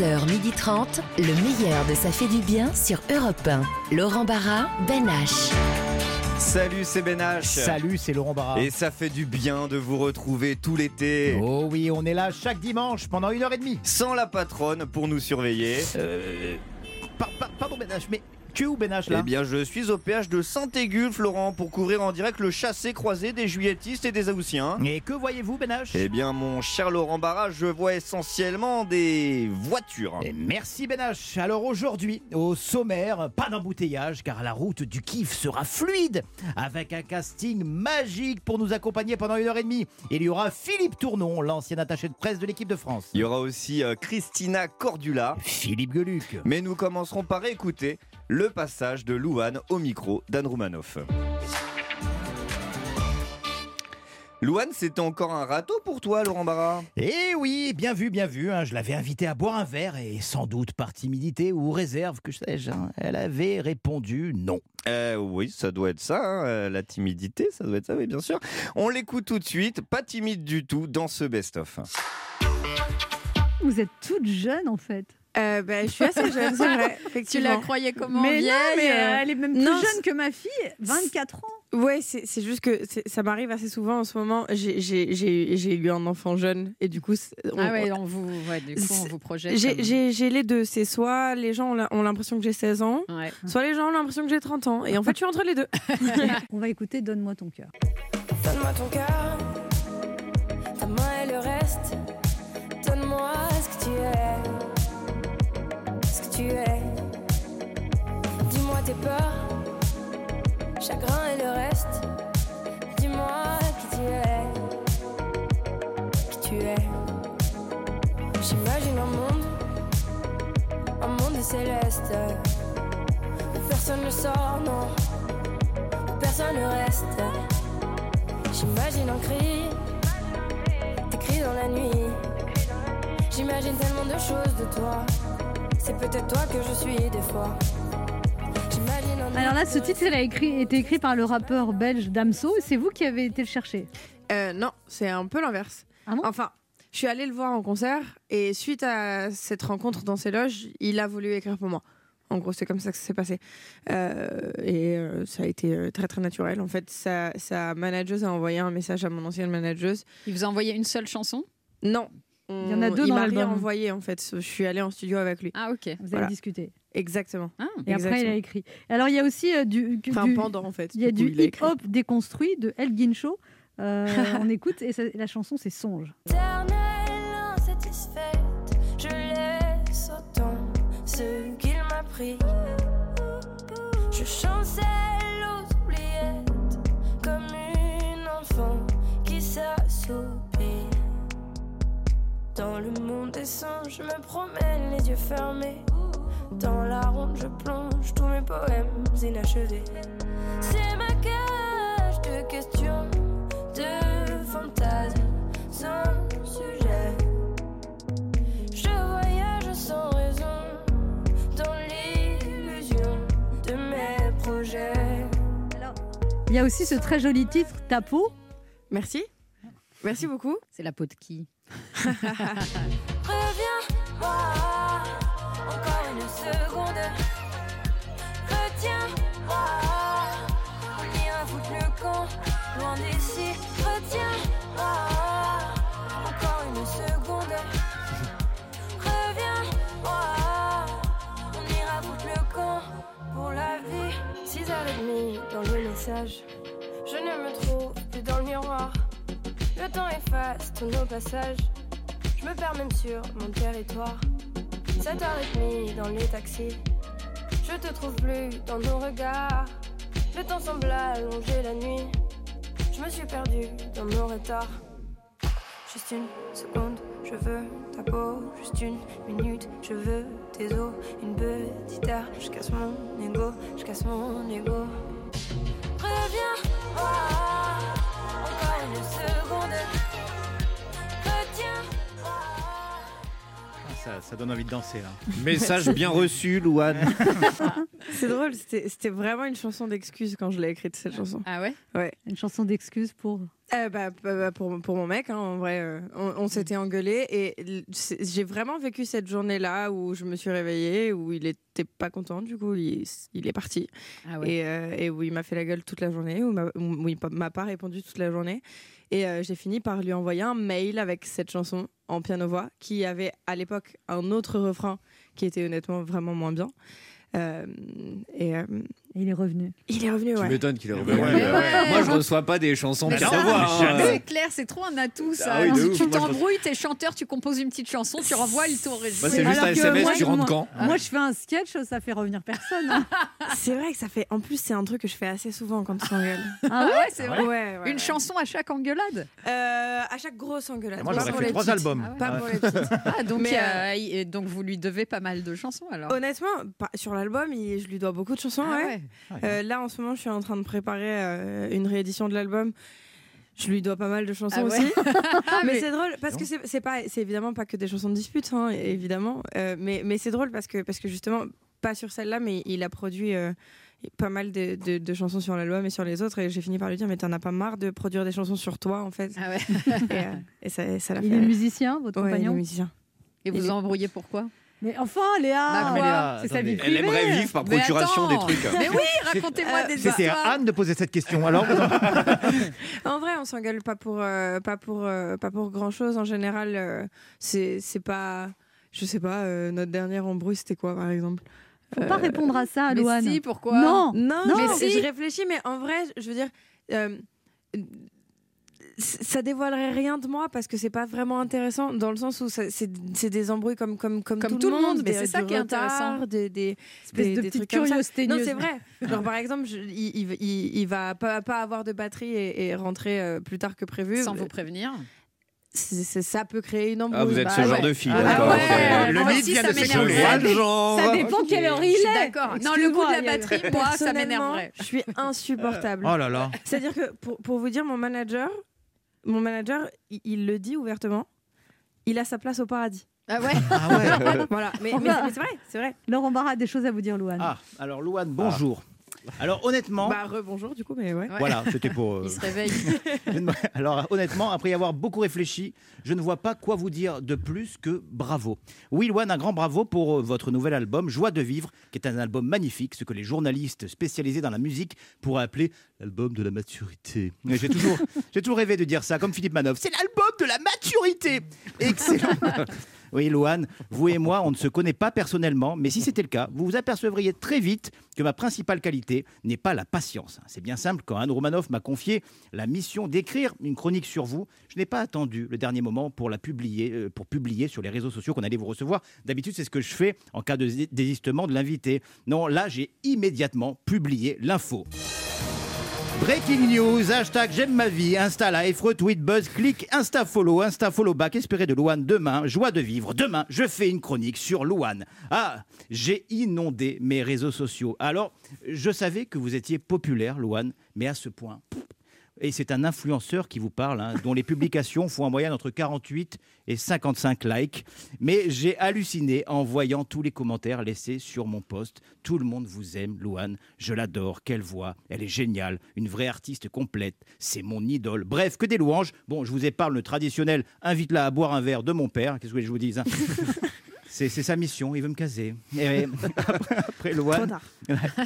11h30, le meilleur de Ça fait du bien sur Europe 1. Laurent Barra, Ben H. Salut, c'est Ben H. Salut, c'est Laurent Barra. Et ça fait du bien de vous retrouver tout l'été. Oh oui, on est là chaque dimanche pendant une heure et demie. Sans la patronne pour nous surveiller. Euh, par- par- pardon Ben H, mais tu es où là Eh bien, je suis au péage de Saint-Égulf, Laurent, pour couvrir en direct le chassé-croisé des juilletistes et des Aoussiens. Et que voyez-vous Ben H Eh bien, mon cher Laurent Barra, je vois essentiellement des voitures. Et merci Ben H. Alors aujourd'hui, au sommaire, pas d'embouteillage car la route du kiff sera fluide avec un casting magique pour nous accompagner pendant une heure et demie. Il y aura Philippe Tournon, l'ancien attaché de presse de l'équipe de France. Il y aura aussi euh, Christina Cordula. Philippe Geluc. Mais nous commencerons par écouter le passage de Louane au micro d'Anne Roumanoff. Louane, c'était encore un râteau pour toi, Laurent Barra? Eh oui, bien vu, bien vu. hein. Je l'avais invité à boire un verre et sans doute par timidité ou réserve, que sais-je, hein, elle avait répondu non. Euh, oui, ça doit être ça, hein, euh, la timidité, ça doit être ça, oui, bien sûr. On l'écoute tout de suite, pas timide du tout dans ce best-of. Vous êtes toute jeune en fait. Euh, bah, je suis assez jeune, c'est vrai. Tu la croyais comment mais vieille non, mais euh, elle est même plus non, jeune que ma fille, 24 ans. Ouais, c'est c'est juste que ça m'arrive assez souvent en ce moment. J'ai- J'ai j'ai- j'ai eu un enfant jeune et du coup, on- Ah ouais, on vous, ouais, du coup, on vous projette. j'ai les deux. C'est soit les gens ont l'impression que j'ai 16 ans, Ouais. soit les gens ont l'impression que j'ai 30 ans. Et en fait, je suis entre les deux. On va écouter Donne-moi ton cœur. Donne-moi ton cœur, ta main et le reste. Donne-moi ce que tu es, Dis-moi tes peurs, chagrin et le reste. Dis-moi qui tu es, qui tu es. J'imagine un monde, un monde de céleste. Où personne ne sort, non, où personne ne reste. J'imagine un cri, des cris dans la nuit. J'imagine tellement de choses de toi. C'est peut-être toi que je suis des fois. Alors là, ce titre il a écrit, été écrit par le rappeur belge Damso. et C'est vous qui avez été le chercher. Euh, non, c'est un peu l'inverse. Ah bon? Enfin, je suis allée le voir en concert et suite à cette rencontre dans ses loges, il a voulu écrire pour moi. En gros, c'est comme ça que ça s'est passé. Euh, et euh, ça a été très très naturel. En fait, sa, sa manageuse a envoyé un message à mon ancienne manageuse. Il vous a envoyé une seule chanson? Non. Il y en a deux il dans l'album. envoyé en fait. Je suis allée en studio avec lui. Ah ok. Vous avez Voilà. discuté. Exactement. Ah. Et après, il a Exactement. écrit. Alors, il y a aussi euh, du, Enfin, du- pendant en fait. il y a Du écrit. hip-hop déconstruit de Elgin Show. Euh, on écoute et ça- la chanson c'est Songe. Éternelle insatisfaite, je laisse autant ce qu'il m'a pris. Je chancelle Dans le monde des singes, je me promène les yeux fermés. Dans la ronde, je plonge tous mes poèmes inachevés. C'est ma cage de questions, de fantasmes sans sujet. Je voyage sans raison dans l'illusion de mes projets. Il y a aussi ce très joli titre Ta peau. Merci. Merci beaucoup. C'est la peau de qui? Reviens-moi encore une seconde. Retiens-moi, on ira foutre le camp loin d'ici. Retiens-moi encore une seconde. Reviens-moi, on ira foutre le camp pour la vie. 6h30 dans le message, je ne me trouve plus dans le miroir. Le temps efface tous nos passages. Je me perds même sur mon territoire. 7h30 dans les taxis. Je te trouve plus dans nos regards. Le temps semble allonger la nuit. Je me suis perdue dans nos retards. Juste une seconde, je veux ta peau. Juste une minute, je veux tes os. Une petite heure, je casse mon ego. Je casse mon ego. Ça, ça donne envie de danser. Là. Message bien reçu, Louane. C'est drôle, c'était c'était vraiment une chanson d'excuse quand je l'ai écrite, cette chanson. Ah ouais? Ouais. Une chanson d'excuse pour? Euh, bah, bah, bah, pour, pour mon mec, hein, en vrai, euh, on, on s'était engueulé et j'ai vraiment vécu cette journée-là où je me suis réveillée, où il était pas content, du coup, il, il est parti. Ah ouais. et, euh, et où il m'a fait la gueule toute la journée, où, où il m'a pas répondu toute la journée. Et euh, j'ai fini par lui envoyer un mail avec cette chanson en piano-voix, qui avait à l'époque un autre refrain qui était honnêtement vraiment moins bien. Euh, euh, il est revenu. il est revenu, Tu ouais. m'étonnes qu'il est Ouais, revenu. ouais, ouais, ouais. Moi, je reçois pas des chansons Mais piano ça, mais hein. C'est clair, c'est trop un atout ça. Ah oui, de tu ouf. tu Moi, je t'embrouilles, t'es chanteur, tu composes une petite chanson, tu renvoies, il t'enregistre. Moi, c'est juste Alors un SMS, moi, tu rentres quand Moi, je fais un sketch, ça fait revenir personne. hein. C'est vrai que ça fait. En plus, c'est un truc que je fais assez souvent quand on s'engueule. Ah ouais, c'est vrai. Ouais, ouais, Une ouais. chanson à chaque engueulade? Euh, à chaque grosse engueulade. Moi, pour fait trois petites. albums. Ah ouais. Pas pour les petites. Ah, donc, euh, et donc vous lui devez pas mal de chansons alors? Honnêtement, pas- sur l'album, je lui dois beaucoup de chansons. Ah ouais. Euh, là, en ce moment, je suis en train de préparer euh, une réédition de l'album. Je lui dois pas mal de chansons Ah ouais. aussi. Ah, mais mais- c'est drôle parce que c'est pas, c'est évidemment pas que des chansons de dispute, hein, évidemment. Euh, mais mais c'est drôle parce que parce que justement pas sur celle-là, mais il a produit. euh, pas mal de, de- de chansons sur l'album et sur les autres et j'ai fini par lui dire mais t'en as pas marre de produire des chansons sur toi en fait? Ah ouais. et, euh, et ça ça l'a Il fait est musicien, votre Ouais, il est compagnon? musicien Et vous Il- embrouillez pourquoi? Mais enfin, Léa mais Léa, C'est sa vie Elle privée aimerait vivre par Mais procuration des trucs. Mais oui, racontez-moi Euh, des C'était à histoires. Anne de poser cette question. Alors, En vrai, on s'engueule pas pour euh, pas pour euh, pas pour grand chose. En général, euh, c'est c'est pas, je sais pas. euh, notre dernière embrouille, c'était quoi, par exemple? Faut pas répondre à ça, Mais Loane. si, pourquoi? Non Non, Non. mais Mais si. je réfléchis, mais en vrai, je veux dire, euh, ça dévoilerait rien de moi parce que c'est pas vraiment intéressant dans le sens où c'est des embrouilles comme comme comme, Comme tout, le monde, mais c'est ça qui est intéressant. des des Espèce des- de des petite trucs comme ça. curieuse Non, c'est vrai. Genre, par exemple, je- il, il, va pas, pas avoir de batterie et, et rentrer euh, plus tard que prévu. Sans vous prévenir. Ça peut créer une embrouille. Ah, vous êtes Bah ce genre ouais. de fille, Ah, d'accord. ouais. ok. le mythe vient de s'écouler. Ça dépend quelle heure il est. d'accord. Non, le goût de la batterie, moi, ça Personnellement, m'énerverait. Je suis insupportable. oh là là. C'est-à-dire que pour, pour vous dire, mon manager, mon manager, il, il le dit ouvertement, il a sa place au paradis. Ah ouais Ah ouais. Voilà. Mais, mais- mais c'est vrai, c'est vrai. Laurent Barra a des choses à vous dire, Loane. Ah, alors Louane, bonjour. Alors honnêtement, Bah rebonjour du coup, mais ouais. Voilà, c'était pour. euh, Il se réveille. Alors honnêtement, après y avoir beaucoup réfléchi, je ne vois pas quoi vous dire de plus que bravo. Oui, Louane, un grand bravo pour euh, votre nouvel album Joie de vivre, qui est un album magnifique, ce que les journalistes spécialisés dans la musique pourraient appeler l'album de la maturité. J'ai toujours, j'ai toujours rêvé de dire ça, comme Philippe Manoff. C'est l'album de la maturité. Excellent. Oui, Loane, vous et moi, on ne se connaît pas personnellement, mais si c'était le cas, vous vous apercevriez très vite que ma principale qualité n'est pas la patience. C'est bien simple, quand Anne Romanoff m'a confié la mission d'écrire une chronique sur vous, je n'ai pas attendu le dernier moment pour la publier, euh, pour publier sur les réseaux sociaux qu'on allait vous recevoir. D'habitude, c'est ce que je fais en cas de dé- désistement de l'invité. Non, là, j'ai immédiatement publié l'info. Breaking news, hashtag j'aime ma vie, Insta Live, retweet, buzz, clic, Insta follow, Insta follow back, espéré de Louane demain, joie de vivre. Demain, je fais une chronique sur Louane. Ah, j'ai inondé mes réseaux sociaux. Alors, je savais que vous étiez populaire, Louane, mais à ce point. Et c'est un influenceur qui vous parle, hein, dont les publications font en moyenne entre 48 et 55 likes. Mais j'ai halluciné en voyant tous les commentaires laissés sur mon post. Tout le monde vous aime, Louane. Je l'adore. Quelle voix. Elle est géniale. Une vraie artiste complète. C'est mon idole. Bref, que des louanges. Bon, je vous épargne le traditionnel invite-la à boire un verre de mon père. Qu'est-ce que je vous dise hein? C'est c'est sa mission, il veut me caser. Et après, après.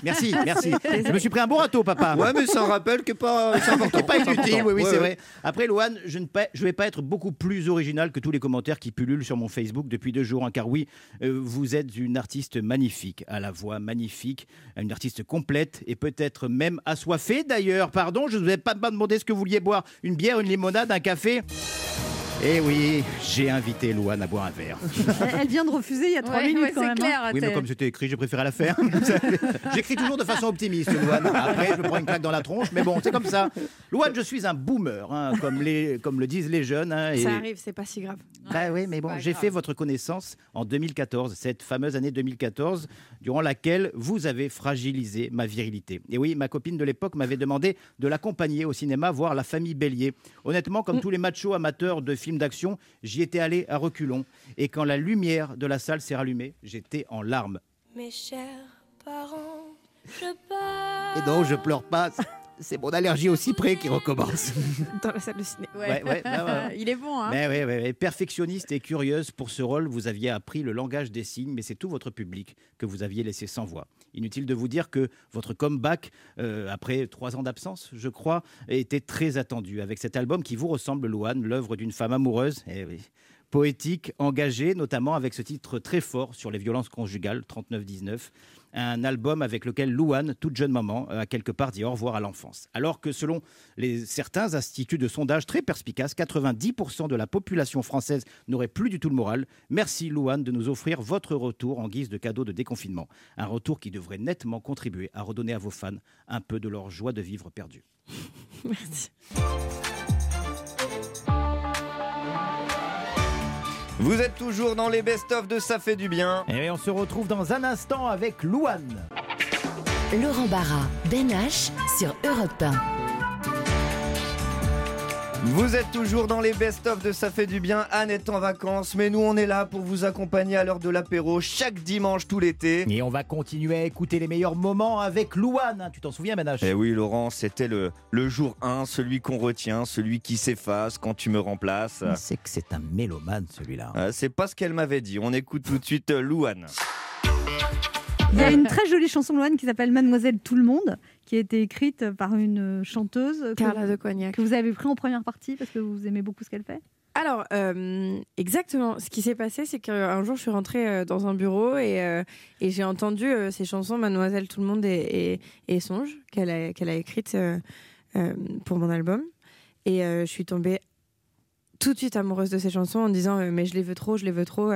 Merci, merci. Je me suis pris un bon râteau, papa. Ouais, mais c'est un rappel qui est pas, c'est important. Qui est pas C'est inutile, important. oui, oui, Ouais, c'est ouais. vrai. Après, Loane, je ne pa- je vais pas être beaucoup plus original que tous les commentaires qui pullulent sur mon Facebook depuis deux jours, hein, car oui, euh, vous êtes une artiste magnifique, à la voix magnifique, une artiste complète et peut-être même assoiffée d'ailleurs. Pardon, je ne vous ai pas pas demandé ce que vous vouliez boire, une bière, une limonade, un café Eh oui, j'ai invité Loane à boire un verre. Elle, vient de refuser il y a trois minutes ouais, quand c'est même. hein. clair. Oui, mais comme c'était écrit, j'ai préféré la faire. J'écris toujours de façon optimiste, Louane. Après, je me prends une claque dans la tronche, mais bon, c'est comme ça. Louane, je suis un boomer, hein, comme, les, comme le disent les jeunes. hein, et- Ça arrive, c'est pas si grave. Bah oui, mais bon, j'ai fait votre connaissance en 2014, cette fameuse année 2014, durant laquelle vous avez fragilisé ma virilité. Et oui, ma copine de l'époque m'avait demandé de l'accompagner au cinéma voir La Famille Bélier. Honnêtement, comme tous les machos amateurs de film d'action, j'y étais allé à reculons. Et quand la lumière de la salle s'est rallumée, j'étais en larmes. Mes chers parents, je pars. Et non, je pleure pas. C'est mon allergie au cyprès qui recommence. Dans la salle de ciné. Ouais, ouais, ouais, ouais. Il est bon, hein Mais oui. perfectionniste et curieuse pour ce rôle, vous aviez appris le langage des signes, mais c'est tout votre public que vous aviez laissé sans voix. Inutile de vous dire que votre comeback, euh, après trois ans d'absence, je crois, était très attendu. Avec cet album qui vous ressemble, Louane, l'œuvre d'une femme amoureuse, eh oui, poétique, engagée, notamment avec ce titre très fort sur les violences conjugales, 39-19 un album avec lequel Louane, toute jeune maman, a quelque part dit au revoir à l'enfance. Alors que selon certains instituts de sondage très perspicaces, 90% de la population française n'aurait plus du tout le moral. Merci Louane de nous offrir votre retour en guise de cadeau de déconfinement. Un retour qui devrait nettement contribuer à redonner à vos fans un peu de leur joie de vivre perdue. Merci. Vous êtes toujours dans les best-of de Ça fait du bien. Et on se retrouve dans un instant avec Louane. Laurent Barra, Ben H sur Europe 1. Vous êtes toujours dans les best-of de Ça fait du bien. Anne est en vacances, mais nous on est là pour vous accompagner à l'heure de l'apéro chaque dimanche tout l'été. Et on va continuer à écouter les meilleurs moments avec Louane. Tu t'en souviens, Ménage? Eh oui, Laurent, c'était le, le jour 1, celui qu'on retient, celui qui s'efface quand tu me remplaces. C'est que c'est un mélomane, celui-là. Euh, C'est pas ce qu'elle m'avait dit. On écoute tout de suite euh, Louane. Il y a une très jolie chanson Loane qui s'appelle Mademoiselle Tout le Monde, qui a été écrite par une chanteuse Carla de Cognac. que vous avez pris en première partie parce que vous aimez beaucoup ce qu'elle fait. Alors, euh, exactement. Ce qui s'est passé, c'est qu'un jour, je suis rentrée euh, dans un bureau et, euh, et j'ai entendu euh, ces chansons, Mademoiselle Tout le Monde et, et, et Songe, qu'elle a, qu'elle a écrites pour mon album. Et je suis tombée tout de suite amoureuse de ces chansons en disant Mais je les veux trop, je les veux trop.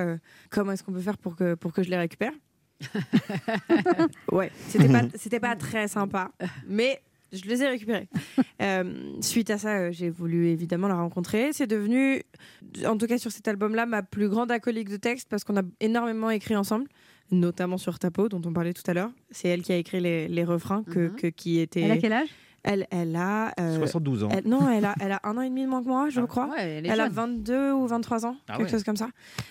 comment est-ce qu'on peut faire pour que, pour que je les récupère? Ouais, c'était pas, c'était pas très sympa, mais je les ai récupérés. Euh, suite à ça, euh, j'ai voulu évidemment la rencontrer. C'est devenu, en tout cas sur cet album-là, ma plus grande acolyte de texte parce qu'on a énormément écrit ensemble, notamment sur Tapo, dont on parlait tout à l'heure. C'est elle qui a écrit les, les refrains que, Mhm. que- qui étaient. Elle a quel âge? Elle, elle a. euh, 72 ans. elle- non, elle a, elle a un an et demi de moins que moi, je Ah, crois. Ouais, elle est Elle a jeune. 22 ou 23 ans, Ah quelque ouais. chose comme ça.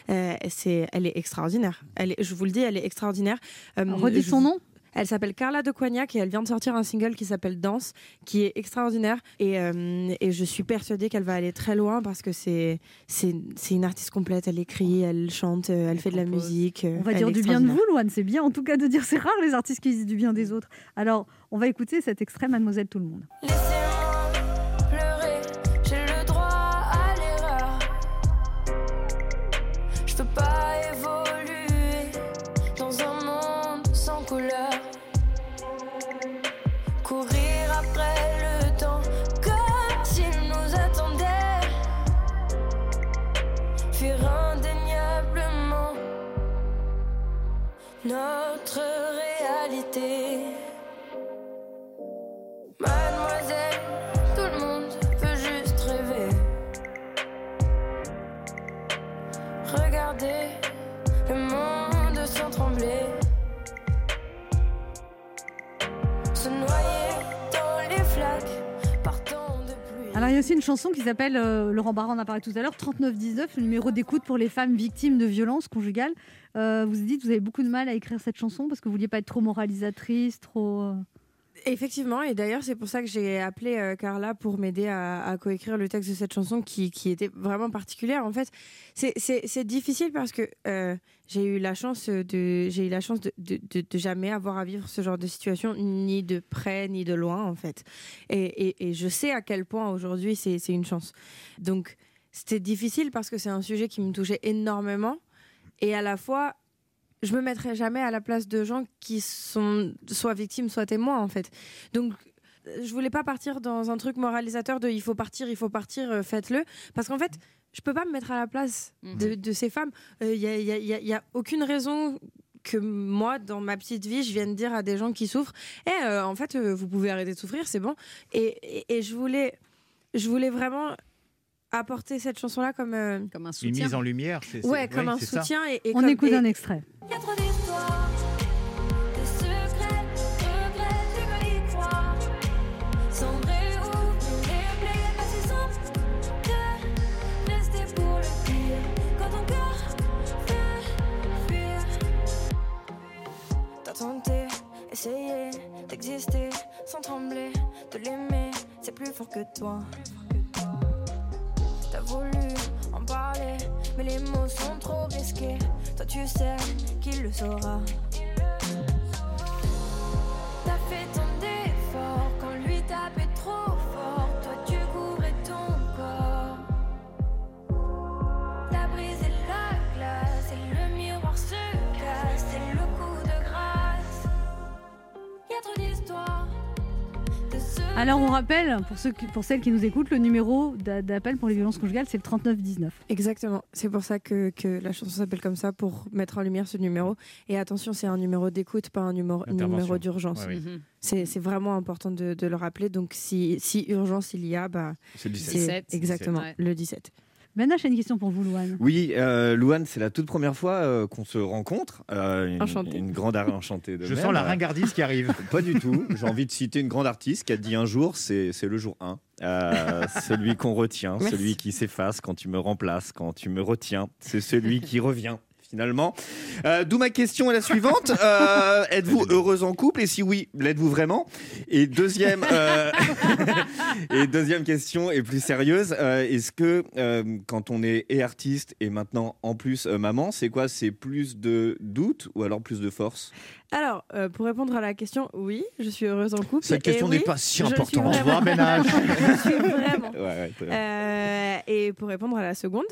Euh, c'est, elle est extraordinaire. Elle est, je vous le dis, elle est extraordinaire. Euh, Redis son nom elle s'appelle Carla de Cognac et elle vient de sortir un single qui s'appelle Danse, qui est extraordinaire. Et, euh, et je suis persuadée qu'elle va aller très loin parce que c'est, c'est, c'est une artiste complète. Elle écrit, elle chante, euh, elle, fait de la musique. euh, On va dire du bien de vous, Loane. C'est bien en tout cas de dire c'est rare les artistes qui disent du bien des autres. Alors, on va écouter cet extrait Mademoiselle Tout le Monde. Laissez-moi notre réalité. Il y a aussi une chanson qui s'appelle, euh, Laurent Barra en a parlé tout à l'heure, 3919, le numéro d'écoute pour les femmes victimes de violences conjugales. Euh, vous dites que vous avez beaucoup de mal à écrire cette chanson parce que vous vouliez pas être trop moralisatrice, trop. Effectivement, et d'ailleurs c'est pour ça que j'ai appelé euh, Carla pour m'aider à, coécrire le texte de cette chanson qui, était vraiment particulière. En fait, c'est- difficile parce que euh, j'ai eu la chance de eu la chance de, jamais avoir à vivre ce genre de situation ni de près ni de loin en fait. Et, je sais à quel point aujourd'hui c'est une chance. Donc c'était difficile parce que c'est un sujet qui me touchait énormément et à la fois je me mettrai jamais à la place de gens qui sont soit victimes, soit témoins, en fait. Donc, euh, je voulais pas partir dans un truc moralisateur de il faut partir, il faut partir, euh, faites-le. Parce qu'en fait, je peux pas me mettre à la place de, de ces femmes. Il y, a, y a- y a- y a aucune raison que moi, dans ma petite vie, je vienne dire à des gens qui souffrent, Eh, euh, en fait, euh, vous pouvez arrêter de souffrir, c'est bon. Et, et- et je voulais, je voulais vraiment apporter cette chanson-là comme, euh... comme un soutien. Une mise en lumière, c'est Ouais, ouais comme un soutien. Ça. Et, et, On comme, écoute et... un extrait. tenter, essayer d'exister sans trembler, de l'aimer, c'est plus fort que toi. T'as voulu en parler, mais les mots sont trop risqués. Toi, tu sais qu'il le saura. T'as fait ton effort quand lui tapait trop fort. Toi, tu couvrais ton corps. T'as brisé la glace et le miroir se casse. C'est le coup de grâce. Trop d'histoires. de ce Alors on rappelle, pour, ceux qui- pour celles qui nous écoutent, le numéro d'a- d'appel pour les violences conjugales, c'est le 3919. Exactement. C'est pour ça que, que la chanson s'appelle comme ça, pour mettre en lumière ce numéro. Et attention, c'est un numéro d'écoute, pas un numéro, d'urgence. Ouais, oui. Mhm. C'est c'est vraiment important de, de le rappeler. Donc, si, si urgence il y a, bah, C'est c'est 17. exactement 17. le 17. Ben j'ai une question pour vous, Louane. Oui, euh, Louane, c'est la toute première fois euh, qu'on se rencontre. Euh, une, Enchantée. une grande enchantée de Je même. sens la Euh, ringardise qui arrive. Pas du tout. J'ai envie de citer une grande artiste qui a dit un jour, c'est c'est le jour 1. Euh, celui qu'on retient, Merci. celui qui s'efface quand tu me remplaces, quand tu me retiens, c'est celui qui revient. Finalement. Euh, D'où ma question est la suivante. Euh, Êtes-vous heureuse en couple? Et si oui, l'êtes-vous vraiment? Et deuxième, euh, et deuxième question est plus sérieuse. Euh, Est-ce que euh, quand on est et artiste et maintenant en plus euh, maman, c'est quoi? C'est plus de doute ou alors plus de force? Alors, euh, pour répondre à la question, oui, je suis heureuse en couple. Cette Et question oui, n'est pas si je suis importante. Au revoir, H. je suis vraiment. Ouais, ouais, très bien. Euh, et pour répondre à la seconde,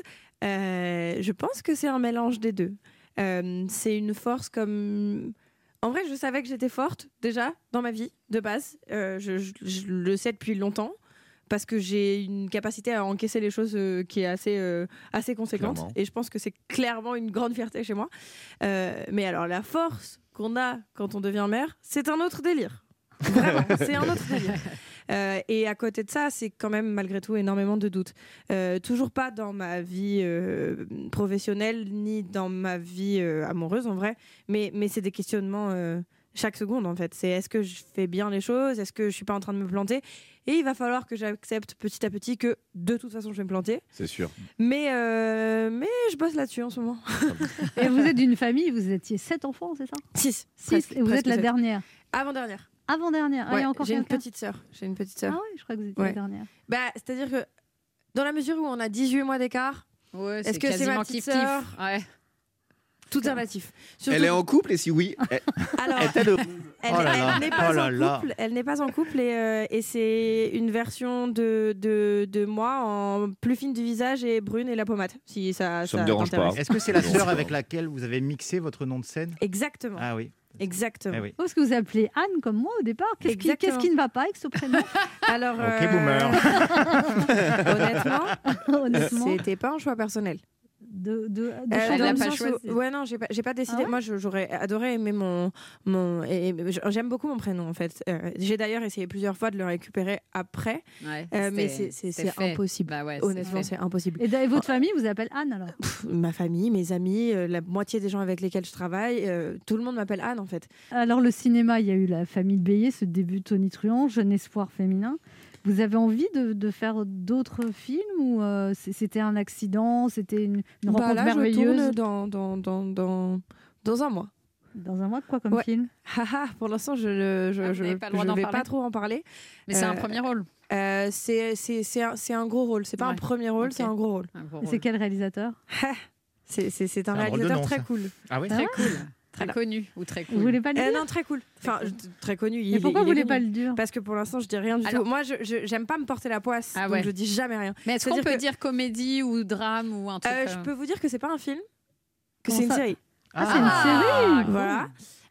euh, je pense que c'est un mélange des deux. Euh, c'est une force comme. En vrai, je savais que j'étais forte déjà dans ma vie de base. Euh, je, je- je le sais depuis longtemps parce que j'ai une capacité à encaisser les choses qui est assez, assez conséquente. Clairement. Et je pense que c'est clairement une grande fierté chez moi. Mais alors, la force qu'on a quand on devient mère, c'est un autre délire. Vraiment, c'est un autre délire. Euh, et à côté de ça, c'est quand même malgré tout énormément de doutes. Euh, toujours pas dans ma vie euh, professionnelle ni dans ma vie euh, amoureuse en vrai, mais, mais c'est des questionnements euh, chaque seconde en fait. C'est est-ce que je fais bien les choses? Est-ce que je suis pas en train de me planter? Et il va falloir que j'accepte petit à petit que de toute façon je vais me planter. C'est sûr. Mais, euh, mais je bosse là-dessus en ce moment. Et vous êtes d'une famille, vous étiez sept enfants, c'est ça? 6. Six. Et vous êtes la dernière? Avant-dernière. Avant-dernière. Ah, il y Ouais, a encore J'ai une petite sœur. J'ai une petite Ah sœur. ouais, je crois que vous étiez Ouais. la dernière. Bah, c'est-à-dire que dans la mesure où on a 18 mois d'écart, Ouais, Est-ce que c'est ma quasiment petite sœur Ouais. tout est relatif. Surtout- Elle est en couple et si oui, elle, Alors, Oh n'est pas oh là en là. couple. Elle n'est pas en couple et, euh, et c'est une version de, de, de moi en plus fine du visage et brune et la pommade. Si ça, Ça me dérange pas. Est-ce que c'est la sœur avec laquelle vous avez mixé votre nom de scène? Exactement. Ah oui. Exactement. Eh oui. Oh, Parce que vous appelez Anne comme moi au départ. Qu'est-ce qui, Exactement. qu'est-ce qui ne va pas avec ce prénom? Alors, Ok, euh, boomer. honnêtement, Honnêtement. c'était pas un choix personnel. De, de, de Euh, dans le de pas ouais, non, j'ai pas, j'ai pas décidé. Ah ouais Moi, j'aurais adoré aimer mon. mon et, et j'aime beaucoup mon prénom, en fait. Euh, j'ai d'ailleurs essayé plusieurs fois de le récupérer après. Ouais, Euh, mais c'est- impossible. Bah ouais, Honnêtement, c'est impossible. Et, et votre famille vous appelle Anne alors? Pff, ma famille, mes amis, euh, la moitié des gens avec lesquels je travaille, euh, tout le monde m'appelle Anne en fait. Alors le cinéma, il y a eu la famille Bélier, ce début de Tony Truant, jeune espoir féminin. Vous avez envie de, de faire d'autres films ou euh, c'était un accident, c'était une, une Bah, rencontre là, je merveilleuse? tourne dans, dans, dans, dans, dans un mois. Dans un mois, quoi comme Ouais. film? Haha, pour l'instant, je ne je, Ah, je, n'avez pas le droit je d'en vais parler pas trop en parler. Mais c'est un Euh, premier rôle. Euh, c'est c'est- c'est un, c'est un gros rôle. C'est pas un premier rôle, c'est un gros rôle. Un gros Et C'est quel réalisateur? C'est c'est- c'est un réalisateur nom, très cool. Ah oui? Très cool. Très Voilà. connu ou très Vous cool. voulez pas le Euh, dire non, très cool. Enfin, très connu. Il Et est- pourquoi il vous voulez pas le dire? Parce que pour l'instant, je dis rien du Alors- tout. Moi, j'aime pas me porter la poisse, Ah donc je dis jamais rien. Mais est-ce qu'on peut que- dire comédie ou drame ou un truc Euh, euh, je peux vous dire que c'est pas un film, que c'est une série. Ah, c'est une série cool. Voilà.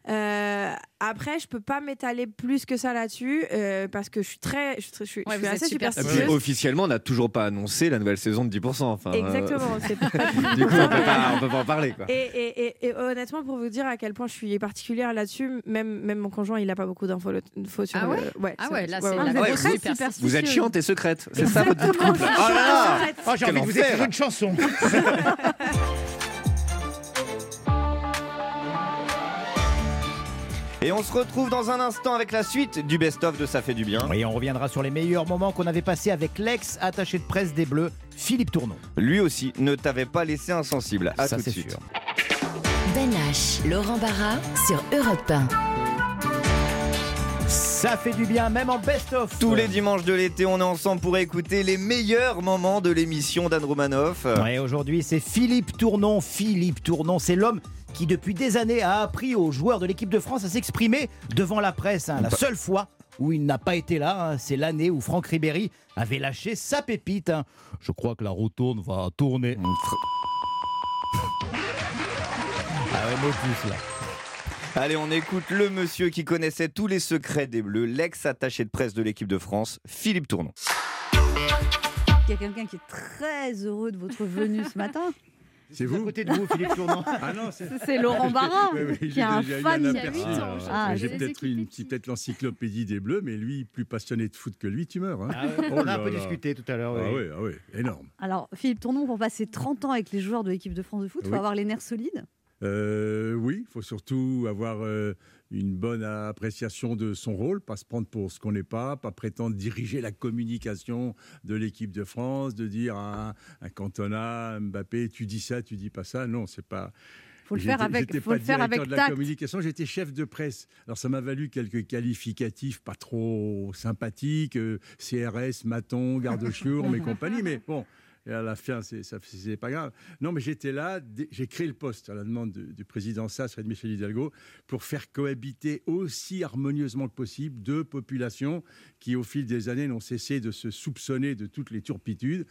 Euh, après, je peux pas m'étaler plus que ça là-dessus euh, parce que je suis très, je suis, je je Ouais, assez super superstitieuse. Officiellement, on n'a toujours pas annoncé la nouvelle saison de 10%. Enfin, euh, Exactement. pas- du coup, on peut pas, on peut pas en parler. Quoi. Et, et, et, et honnêtement, pour vous dire à quel point je suis particulière là-dessus, même, même mon conjoint, il a pas beaucoup d'infos infos sur Ah ouais le- ouais, Ah ouais, là, ouais, c'est ouais. la vous ouais, êtes. Vous chiante et secrète. C'est ça votre. Oh là là Oh, j'ai envie de vous écrire une chanson. Et on se retrouve dans un instant avec la suite du best-of de Ça fait du bien. Et on reviendra sur les meilleurs moments qu'on avait passés avec l'ex attaché de presse des Bleus, Philippe Tournon. Lui aussi ne t'avait pas laissé insensible. À Ça, tout de c'est suite. sûr. Ben H, Laurent Barra sur Europe 1. Ça fait du bien, même en best-of. Tous les dimanches de l'été, on est ensemble pour écouter les meilleurs moments de l'émission d'Anne Romanoff. Ouais, aujourd'hui, c'est Philippe Tournon. Philippe Tournon, c'est l'homme qui, depuis des années, a appris aux joueurs de l'équipe de France à s'exprimer devant la presse. hein. La Bah. seule fois où il n'a pas été là, hein, c'est l'année où Franck Ribéry avait lâché sa pépite. hein. Je crois que la roue tourne va tourner. Ah ouais, mot plus, là. Allez, on écoute le monsieur qui connaissait tous les secrets des Bleus, l'ex-attaché de presse de l'équipe de France, Philippe Tournon. Il y a quelqu'un qui est très heureux de votre venue ce matin. C'est À vous côté de vous, Philippe Tournon. Ah non, c'est. Laurent Barra, qui un fan un qui a aperçu. 8 ans. Ah, j'ai peut-être l'encyclopédie des Bleus, mais lui, plus passionné de foot que lui, tu meurs. hein. Ah ouais, Oh on a un peu discuté tout à l'heure. Ah oui. ah oui, énorme. Alors, Philippe Tournon, pour passer 30 ans avec les joueurs de l'équipe de France de foot, il faut avoir les nerfs solides? Euh, oui, il faut surtout avoir euh, une bonne appréciation de son rôle, pas se prendre pour ce qu'on n'est pas, pas prétendre diriger la communication de l'équipe de France, de dire à, à Cantona, Mbappé, tu dis ça, tu dis pas ça. Non, c'est pas. faut le faire avec, faut pas le faire avec de la tact. communication, j'étais chef de presse. Alors ça m'a valu quelques qualificatifs pas trop sympathiques, euh, CRS, Maton, garde chiour et compagnie, mais bon. Et à la fin, c'est pas grave. Non, mais j'étais là, j'ai créé le poste à la demande du, président Sass et de Michel Hidalgo pour faire cohabiter aussi harmonieusement que possible deux populations qui, au fil des années, n'ont cessé de se soupçonner de toutes les turpitudes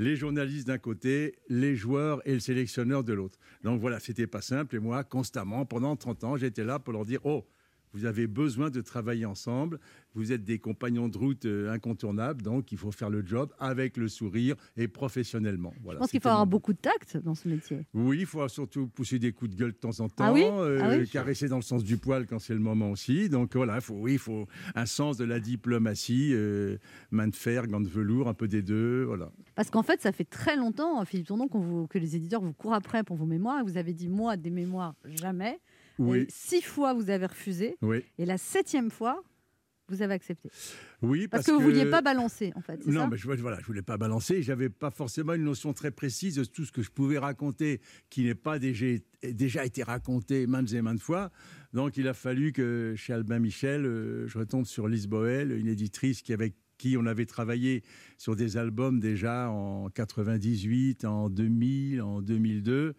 les journalistes d'un côté, les joueurs et le sélectionneur de l'autre. Donc voilà, c'était pas simple. Et moi, constamment, pendant 30 ans, j'étais là pour leur dire Oh, vous avez besoin de travailler ensemble. Vous êtes des compagnons de route euh, incontournables. Donc il faut faire le job avec le sourire et professionnellement. Voilà, Je pense qu'il faut avoir beaucoup de tact dans ce métier. oui, il faut surtout pousser des coups de gueule de temps en temps, Ah oui euh, Ah oui caresser dans le sens du poil quand c'est le moment aussi. Donc voilà, il faut, oui, il faut un sens de la diplomatie, euh, main de fer, gants de velours, un peu des deux, voilà. Parce qu'en fait, ça fait très longtemps, Philippe Tournon, vous- que les éditeurs vous courent après pour vos mémoires. Vous avez dit, moi, des mémoires, jamais. Oui, Et six fois, vous avez refusé. oui, Et la septième fois, vous avez accepté. oui, Parce, que vous ne vouliez pas balancer, en fait. Non, ça mais je, voilà, je voulais pas balancer. J'avais pas forcément une notion très précise de tout ce que je pouvais raconter, qui n'est pas déjà, déjà été raconté maintes et maintes fois. Donc, il a fallu que chez Albin Michel, euh, je retombe sur Lise Boel, une éditrice qui avec qui on avait travaillé sur des albums déjà en 98, en 2000, en 2002.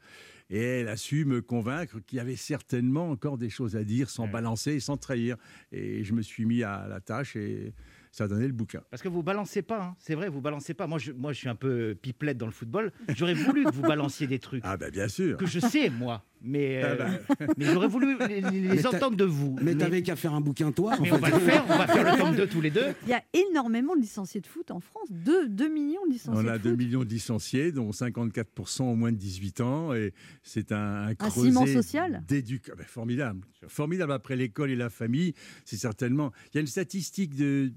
Et elle a su me convaincre qu'il y avait certainement encore des choses à dire sans Ouais. balancer et sans trahir. Et je me suis mis à la tâche et ça a donné le bouquin. Parce que vous balancez pas, hein. c'est vrai, vous balancez pas. Moi je, moi, je suis un peu pipelette dans le football. J'aurais voulu que vous balanciez des trucs Ah ben bien sûr. que je sais, moi. Mais, euh, Ah bah. mais j'aurais voulu les, les Mais entendre de vous. Mais t'avais qu'à faire un bouquin, toi. en mais on va le faire, on va faire le tome 2 tous les deux. Il y a énormément de licenciés de foot en France. 2, millions de licenciés On a de 2 foot. millions de licenciés, dont 54% ont moins de 18 ans. Et c'est un, un, creuset ciment social ah ben, formidable. Formidable après l'école et la famille. C'est certainement. Il y a une statistique de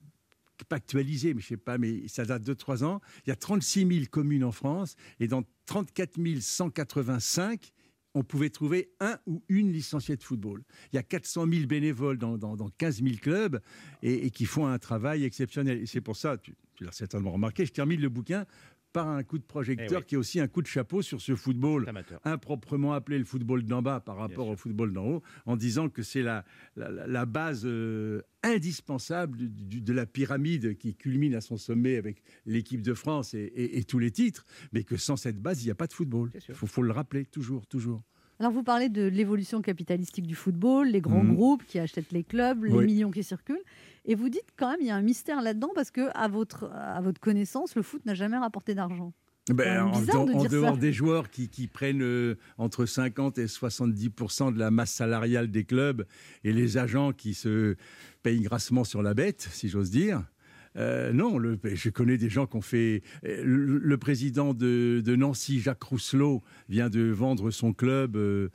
pas actualisée, mais je sais pas, mais ça date de 3 ans. Il y a 36 000 communes en France et dans 34 185, on pouvait trouver un ou une licenciée de football. Il y a 400 000 bénévoles dans, dans, dans 15 000 clubs et, et qui font un travail exceptionnel. Et c'est pour ça, tu, tu l'as certainement remarqué, je termine le bouquin par un coup de projecteur Eh oui. qui est aussi un coup de chapeau sur ce football Amateur. improprement appelé le football d'en bas par rapport au football d'en haut, en disant que c'est la, la, base euh, indispensable du- du- de la pyramide qui culmine à son sommet avec l'équipe de France et, et- et tous les titres, mais que sans cette base, il n'y a pas de football. Il faut, faut le rappeler toujours, toujours. Alors, vous parlez de l'évolution capitalistique du football, les grands Mhm. groupes qui achètent les clubs, les Oui. millions qui circulent. Et vous dites quand même, il y a un mystère là-dedans parce que, à votre, à votre connaissance, le foot n'a jamais rapporté d'argent. Ben, en, de en dehors ça. des joueurs qui, qui prennent euh, entre 50 et 70 de la masse salariale des clubs et les agents qui se payent grassement sur la bête, si j'ose dire. euh, non, le- je connais des gens qui ont fait. euh, Le, le président de, de Nancy, Jacques Rousselot, vient de vendre son club. euh,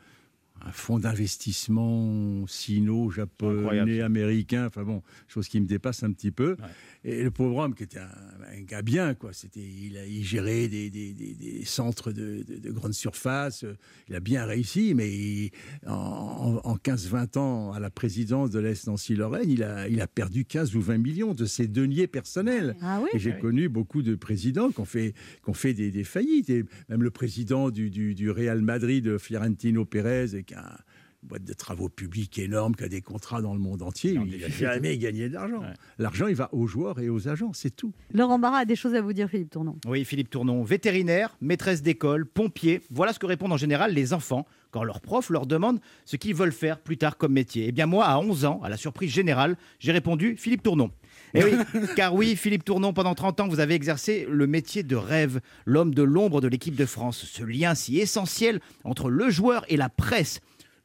un fonds d'investissement sino-japonais, américain, enfin bon, chose qui me dépasse un petit peu. Ouais. Et le pauvre homme, qui était un, un gars bien, quoi, c'était, il, a, il gérait des, des- des- des centres de, de, de grande surface, il a bien réussi, mais il- en, en 15-20 ans à la présidence de l'Est Nancy-Lorraine, il a, il a perdu 15 ou 20 millions de ses deniers personnels. Ah oui Et j'ai Ouais. connu beaucoup de présidents qui ont fait, qui ont fait des, des faillites. Et même le président du, du, du Real Madrid, Fiorentino Pérez, qui est un, boîte de travaux publics énorme qui a des contrats dans le monde entier. Non, il n'a jamais gagné d'argent. Ouais. L'argent, il va aux joueurs et aux agents, c'est tout. Laurent Barra a des choses à vous dire, Philippe Tournon. Oui, Philippe Tournon, vétérinaire, maîtresse d'école, pompier. Voilà ce que répondent en général les enfants quand leur prof leur demande ce qu'ils veulent faire plus tard comme métier. Eh bien moi, à 11 ans, à la surprise générale, j'ai répondu Philippe Tournon. Eh oui, car oui, Philippe Tournon, pendant 30 ans, vous avez exercé le métier de rêve, l'homme de l'ombre de l'équipe de France, ce lien si essentiel entre le joueur et la presse.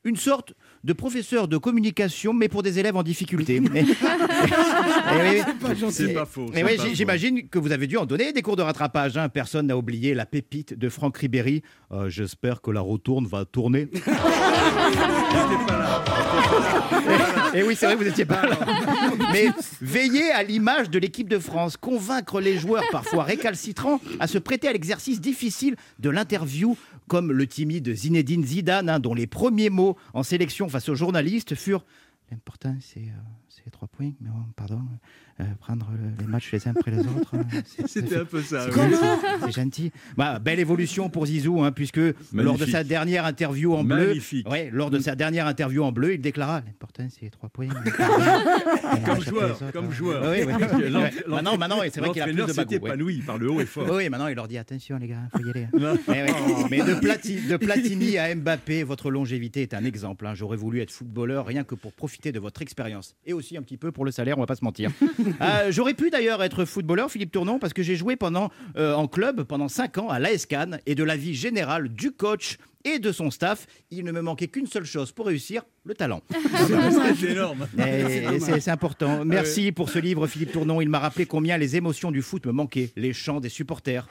Une sorte de professeur de communication, mais pour des élèves en difficulté. Eh oui, C'est pas mais oui, faux. j'imagine que vous avez dû en donner des cours de rattrapage. hein. Personne n'a oublié la pépite de Franck Ribéry. Euh, J'espère que la retourne va tourner. Et oui, c'est vrai, vous n'étiez pas là. Mais veillez à l'image de l'équipe de France, convaincre les joueurs parfois récalcitrants à se prêter à l'exercice difficile de l'interview, comme le timide Zinedine Zidane, hein, dont les premiers mots en sélection face aux journalistes furent L'important, c'est euh, c'est les trois points, mais bon, pardon, euh, prendre le- les matchs les uns après les autres. hein, C'était un peu ça. c'est oui. gentil. Bah, belle évolution pour Zizou, hein, puisque lors de sa dernière interview en bleu, Magnifique. ouais, lors de sa dernière interview en bleu, il déclara l'important c'est les trois points. Comme joueur, comme joueur. Oui. Maintenant, maintenant, c'est vrai qu'il a plus de bagou. ouais. épanoui par le haut et fort. Oui, maintenant il leur dit attention les gars, faut y aller. Eh ouais. Mais de, Plati- de Platini à Mbappé, votre longévité est un exemple. hein. J'aurais voulu être footballeur rien que pour profiter de votre expérience. Et aussi un petit peu pour le salaire, on va pas se mentir. Euh, J'aurais pu d'ailleurs être footballeur, Philippe Tournon, parce que j'ai joué pendant, euh, en club pendant 5 ans à l'AS Cannes et de la vie générale du coach et de son staff. Il ne me manquait qu'une seule chose pour réussir, le talent. C'est énorme. Et C'est c'est important. Merci pour ce livre, Philippe Tournon. Il m'a rappelé combien les émotions du foot me manquaient. Les chants des supporters.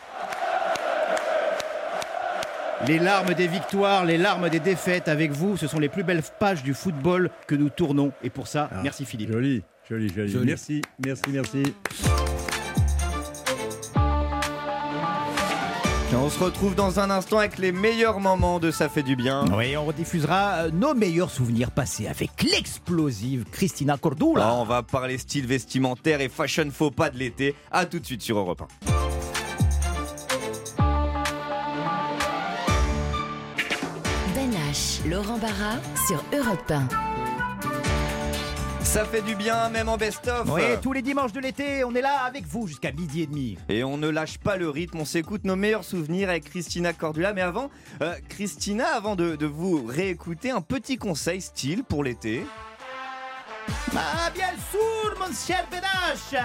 Les larmes des victoires, les larmes des défaites avec vous, ce sont les plus belles pages du football que nous tournons. Et pour ça, Ah. merci Philippe. Joli, joli, joli, Joli. Merci, merci, merci. On se retrouve dans un instant avec les meilleurs moments de Ça fait du bien. Oui, on rediffusera euh, nos meilleurs souvenirs passés avec l'explosive Christina Cordula. On va parler style vestimentaire et fashion faux pas de l'été. À tout de suite sur Europe 1. Ben H, Laurent Barra sur Europe 1. Ça fait du bien, même en best-of. Oui, tous les dimanches de l'été, on est là avec vous jusqu'à midi et demi. Et on ne lâche pas le rythme, on s'écoute nos meilleurs souvenirs avec Christina Cordula. Mais avant, euh, Christina, avant de, de vous réécouter, un petit conseil style pour l'été. Ah, bien sûr, mon cher Benache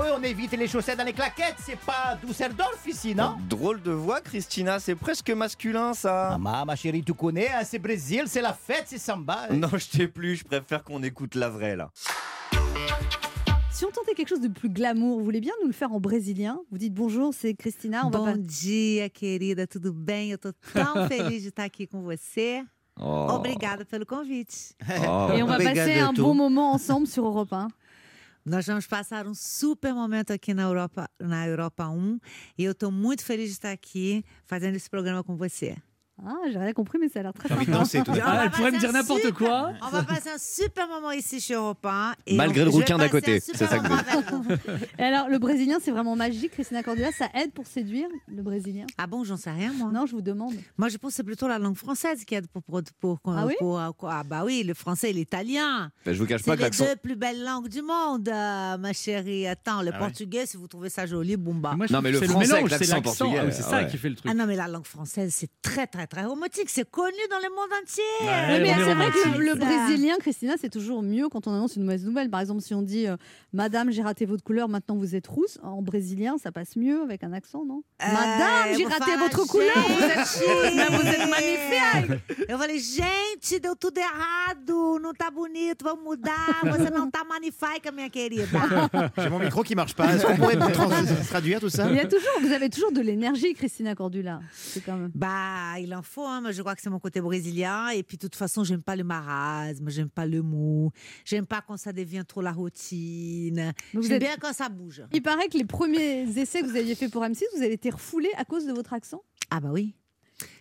Oui, on évite les chaussettes dans les claquettes, c'est pas Düsseldorf ici, non? Drôle de voix, Christina, c'est presque masculin ça. Maman, ma chérie, tu connais, hein, c'est Brésil, c'est la fête, c'est samba. Non, je t'ai plus, je préfère qu'on écoute la vraie là. Si on tentait quelque chose de plus glamour, vous voulez bien nous le faire en brésilien? Vous dites bonjour, c'est Christina. On va pas- dia, querida, tudo bem? Eu tô tão feliz de estar aqui com você. Oh. Obrigada pelo convite. Oh. Et on va Obrigado, passer un tu. bon moment ensemble sur Europe 1. Nós vamos passar um super momento aqui na Europa, na Europa 1 e eu estou muito feliz de estar aqui fazendo esse programa com você. Ah, j'ai rien compris, mais ça a l'air très J'ai envie de danser tout va elle pourrait me dire n'importe super- quoi. On va passer un super moment ici chez Europe 1. et Malgré on- le je rouquin d'à côté, c'est ça que. Et alors, le brésilien, c'est vraiment magique. Christina Cordula, ça aide pour séduire le brésilien? Ah bon, j'en sais rien, moi. Non, je vous demande. Moi, je pense que c'est plutôt la langue française qui aide pour. pour, pour, pour- Ah oui? pour- ah bah oui, le français et l'italien. Bah, je vous cache C'est pas que les l'accent. deux plus belles langues du monde, euh, ma chérie. Attends, le Ah ouais. portugais, si vous trouvez ça joli, bomba. Moi, je Non, mais le c'est français c'est l'accent portugais, Ah c'est ça qui fait le truc. Ah non, mais la langue française, c'est très, très, très romantique. C'est connu dans le monde entier. Ouais, mais c'est vrai que le, brésilien, Christina, c'est toujours mieux quand on annonce une mauvaise nouvelle. Par exemple, si on dit euh, Madame, j'ai raté votre couleur, maintenant vous êtes rousse. En brésilien, ça passe mieux avec un accent, non? Euh, Madame, j'ai raté votre couleur, vous êtes rousse, mais vous êtes magnifique. Eu falei, gente, deu tudo errado, não tá bonito, vamos mudar. Você não tá magnifique, minha querida. J'ai mon micro qui marche pas. Est-ce qu'on pourrait trans- traduire tout ça? Il y a toujours, vous avez toujours de l'énergie, Christina Cordula. C'est quand même. Bah, il en hein, je crois que c'est mon côté brésilien. Et puis, de toute façon, j'aime pas le marasme, j'aime pas le mou, j'aime pas quand ça devient trop la routine. J'aime êtes- bien quand ça bouge. Il paraît que les premiers essais que vous aviez fait pour M6, vous avez été refoulé à cause de votre accent. Ah bah oui.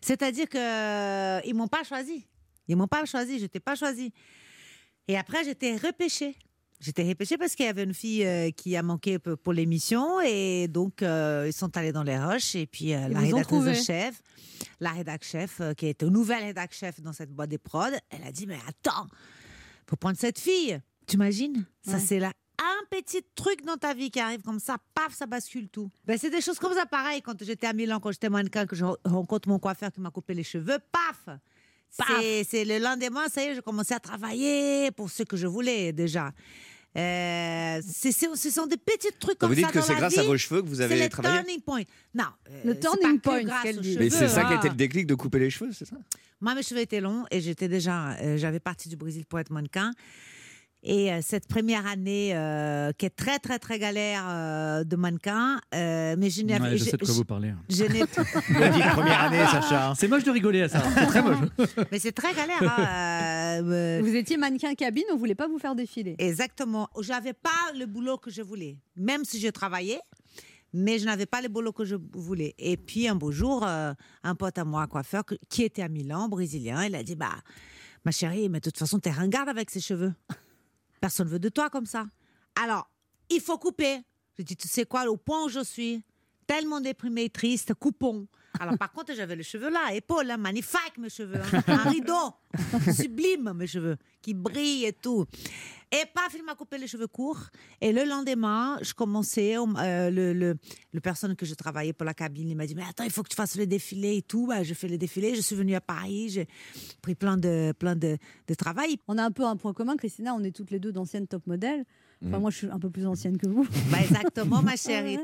C'est-à-dire que euh, ils m'ont pas choisi. Ils m'ont pas choisi, je t'ai pas choisi. Et après, j'étais repêchée. J'étais repêchée parce qu'il y avait une fille euh, qui a manqué pour l'émission et donc euh, ils sont allés dans les roches et puis euh, la rédactrice chef, la rédac chef euh, qui était nouvelle rédac chef dans cette boîte des prods, elle a dit mais attends, faut prendre cette fille. Tu imagines Ça Ouais. c'est là un petit truc dans ta vie qui arrive comme ça, paf, ça bascule tout. Ben, c'est des choses comme ça, pareil, quand j'étais à Milan, quand j'étais mannequin, que je rencontre mon coiffeur qui m'a coupé les cheveux, paf c'est le lendemain, ça y est, je commençais à travailler pour ce que je voulais déjà. Euh, c'est- c'est- ce sont des petits trucs comme vous dites ça que dans c'est la grâce à vos cheveux que vous C'est avez le travaillé? turning point. Non, euh, Le c'est turning pas que point, grâce qu'elle aux dit. Mais c'est ça qui a été le déclic de couper les cheveux, c'est ça? Moi, mes cheveux étaient longs et j'étais déjà, euh, j'avais parti du Brésil pour être mannequin. Et euh, cette première année, euh, qui est très très très galère euh, de mannequin, euh, mais je n'avais, Ouais, je je- sais de quoi vous parlez. je n'ai- première année, Sacha. C'est moche de rigoler à ça. C'est très moche. mais c'est très galère. hein, euh, Vous étiez mannequin cabine, on voulait pas vous faire défiler. Exactement. J'avais pas le boulot que je voulais, même si je travaillais, mais je n'avais pas le boulot que je voulais. Et puis un beau jour, euh, un pote à moi, coiffeur, qui était à Milan, brésilien, il a dit bah ma chérie, mais de toute façon t'es ringarde avec ces cheveux. Personne veut de toi comme ça. Alors il faut couper. Je dis tu sais quoi, au point où je suis, tellement déprimée et triste, coupons. Alors par contre j'avais les cheveux là, épaules, hein, magnifique mes cheveux, hein. un rideau, sublime mes cheveux, qui brillent et tout. Et paf, il m'a coupé les cheveux courts. Et le lendemain, je commençais, euh, le, le, le personne que je travaillais pour la cabine, il m'a dit, mais attends, il faut que tu fasses le défilé et tout. Bah, je fais le défilé, je suis venue à Paris, j'ai pris plein de, plein de, de travail. On a un peu un point commun, Christina, on est toutes les deux d'anciennes top modèles. Enfin, Mhm. moi, je suis un peu plus ancienne que vous. Bah, exactement, ma chérie.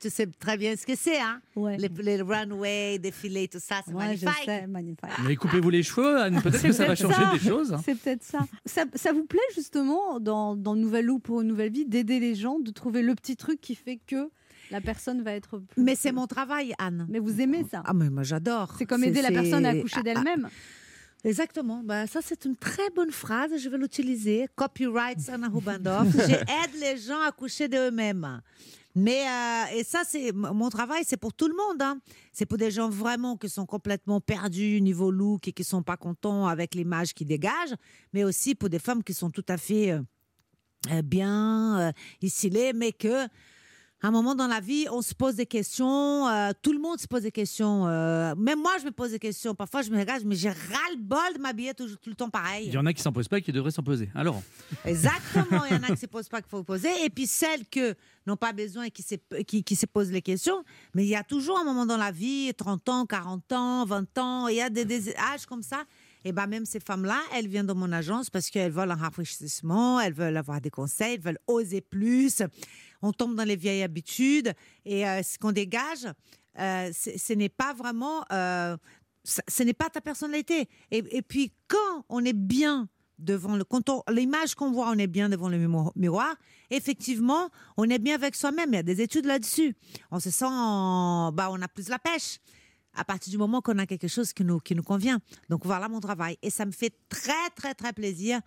Tu sais très bien ce que c'est, hein Ouais. les, les runways, défilés, tout ça, c'est Ouais, je magnifique. sais, magnifique. Mais coupez-vous les cheveux, Anne, peut-être que ça va changer ça. des choses. C'est peut-être ça. ça. ça vous plaît justement dans, dans Nouvelle Loup pour une nouvelle vie d'aider les gens, de trouver le petit truc qui fait que la personne va être plus. Mais c'est mon travail, Anne. Mais vous aimez ça. Ah, mais moi j'adore. C'est comme aider la personne à accoucher ah, d'elle-même. Exactement. Bah, ça, c'est une très bonne phrase. Je vais l'utiliser. Copyright Anna Hubandorf. J'aide les gens à coucher d'eux-mêmes. Mais, euh, et ça, c'est mon travail, c'est pour tout le monde. hein. C'est pour des gens vraiment qui sont complètement perdus niveau look et qui sont pas contents avec l'image qu'ils dégagent, mais aussi pour des femmes qui sont tout à fait euh, euh, bien euh, isolées, mais que à un moment dans la vie, on se pose des questions. euh, tout le monde se pose des questions. euh, même moi, je me pose des questions. Parfois, je me regarde, mais j'ai ras-le-bol de m'habiller tout, tout le temps pareil. Il y en a qui s'en posent pas et qui devraient s'en poser. Hein, Alors, Exactement, il y en a qui ne se posent pas qu'il faut poser. Et puis celles que n'ont pas besoin et qui se, qui, qui se posent les questions. Mais il y a toujours un moment dans la vie, 30 ans, 40 ans, 20 ans, il y a des, des âges comme ça. Et ben même ces femmes-là, elles viennent dans mon agence parce qu'elles veulent un rafraîchissement, elles veulent avoir des conseils, elles veulent oser plus. On tombe dans les vieilles habitudes et euh, ce qu'on dégage, euh, ce n'est pas vraiment, euh, ce n'est pas ta personnalité. Et, puis quand on est bien devant le on- l'image qu'on voit, on est bien devant le miroir. Effectivement, on est bien avec soi-même. Il y a des études là-dessus. On se sent, en- bah, on a plus la pêche à partir du moment qu'on a quelque chose qui nous, qui nous convient. Donc voilà mon travail. Et ça me fait très, très, très plaisir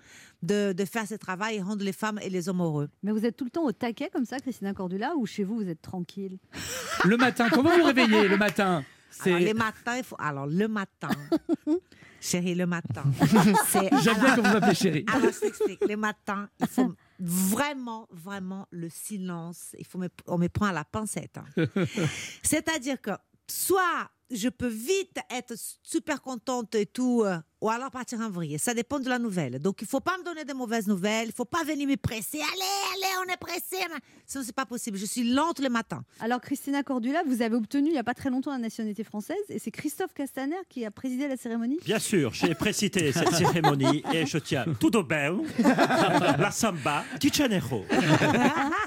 de, de faire ce travail et rendre les femmes et les hommes heureux. Mais vous êtes tout le temps au taquet comme ça, Christina Cordula, ou chez vous, vous êtes tranquille? Le matin, comment vous réveillez le matin? Alors, C'est- les matins, il faut... Alors, le matin, chérie, le matin, c'est... J'aime bien que vous m'appelez chérie. Alors, je. Les matins, il faut vraiment, vraiment le silence. Il faut me, on me prend à la pincette. hein. C'est-à-dire que soit je peux vite être super contente et tout, euh, ou alors partir en vrille. Ça dépend de la nouvelle. Donc, il faut pas me donner de mauvaises nouvelles. Il faut pas venir me presser. Allez, allez, on est pressé. Ça, c'est pas possible. Je suis lente le matin. Alors, Christina Cordula, vous avez obtenu il n'y a pas très longtemps la nationalité française, et c'est Christophe Castaner qui a présidé la cérémonie. Bien sûr, j'ai précité cette cérémonie et je tiens tout au bien la samba di Janeiro.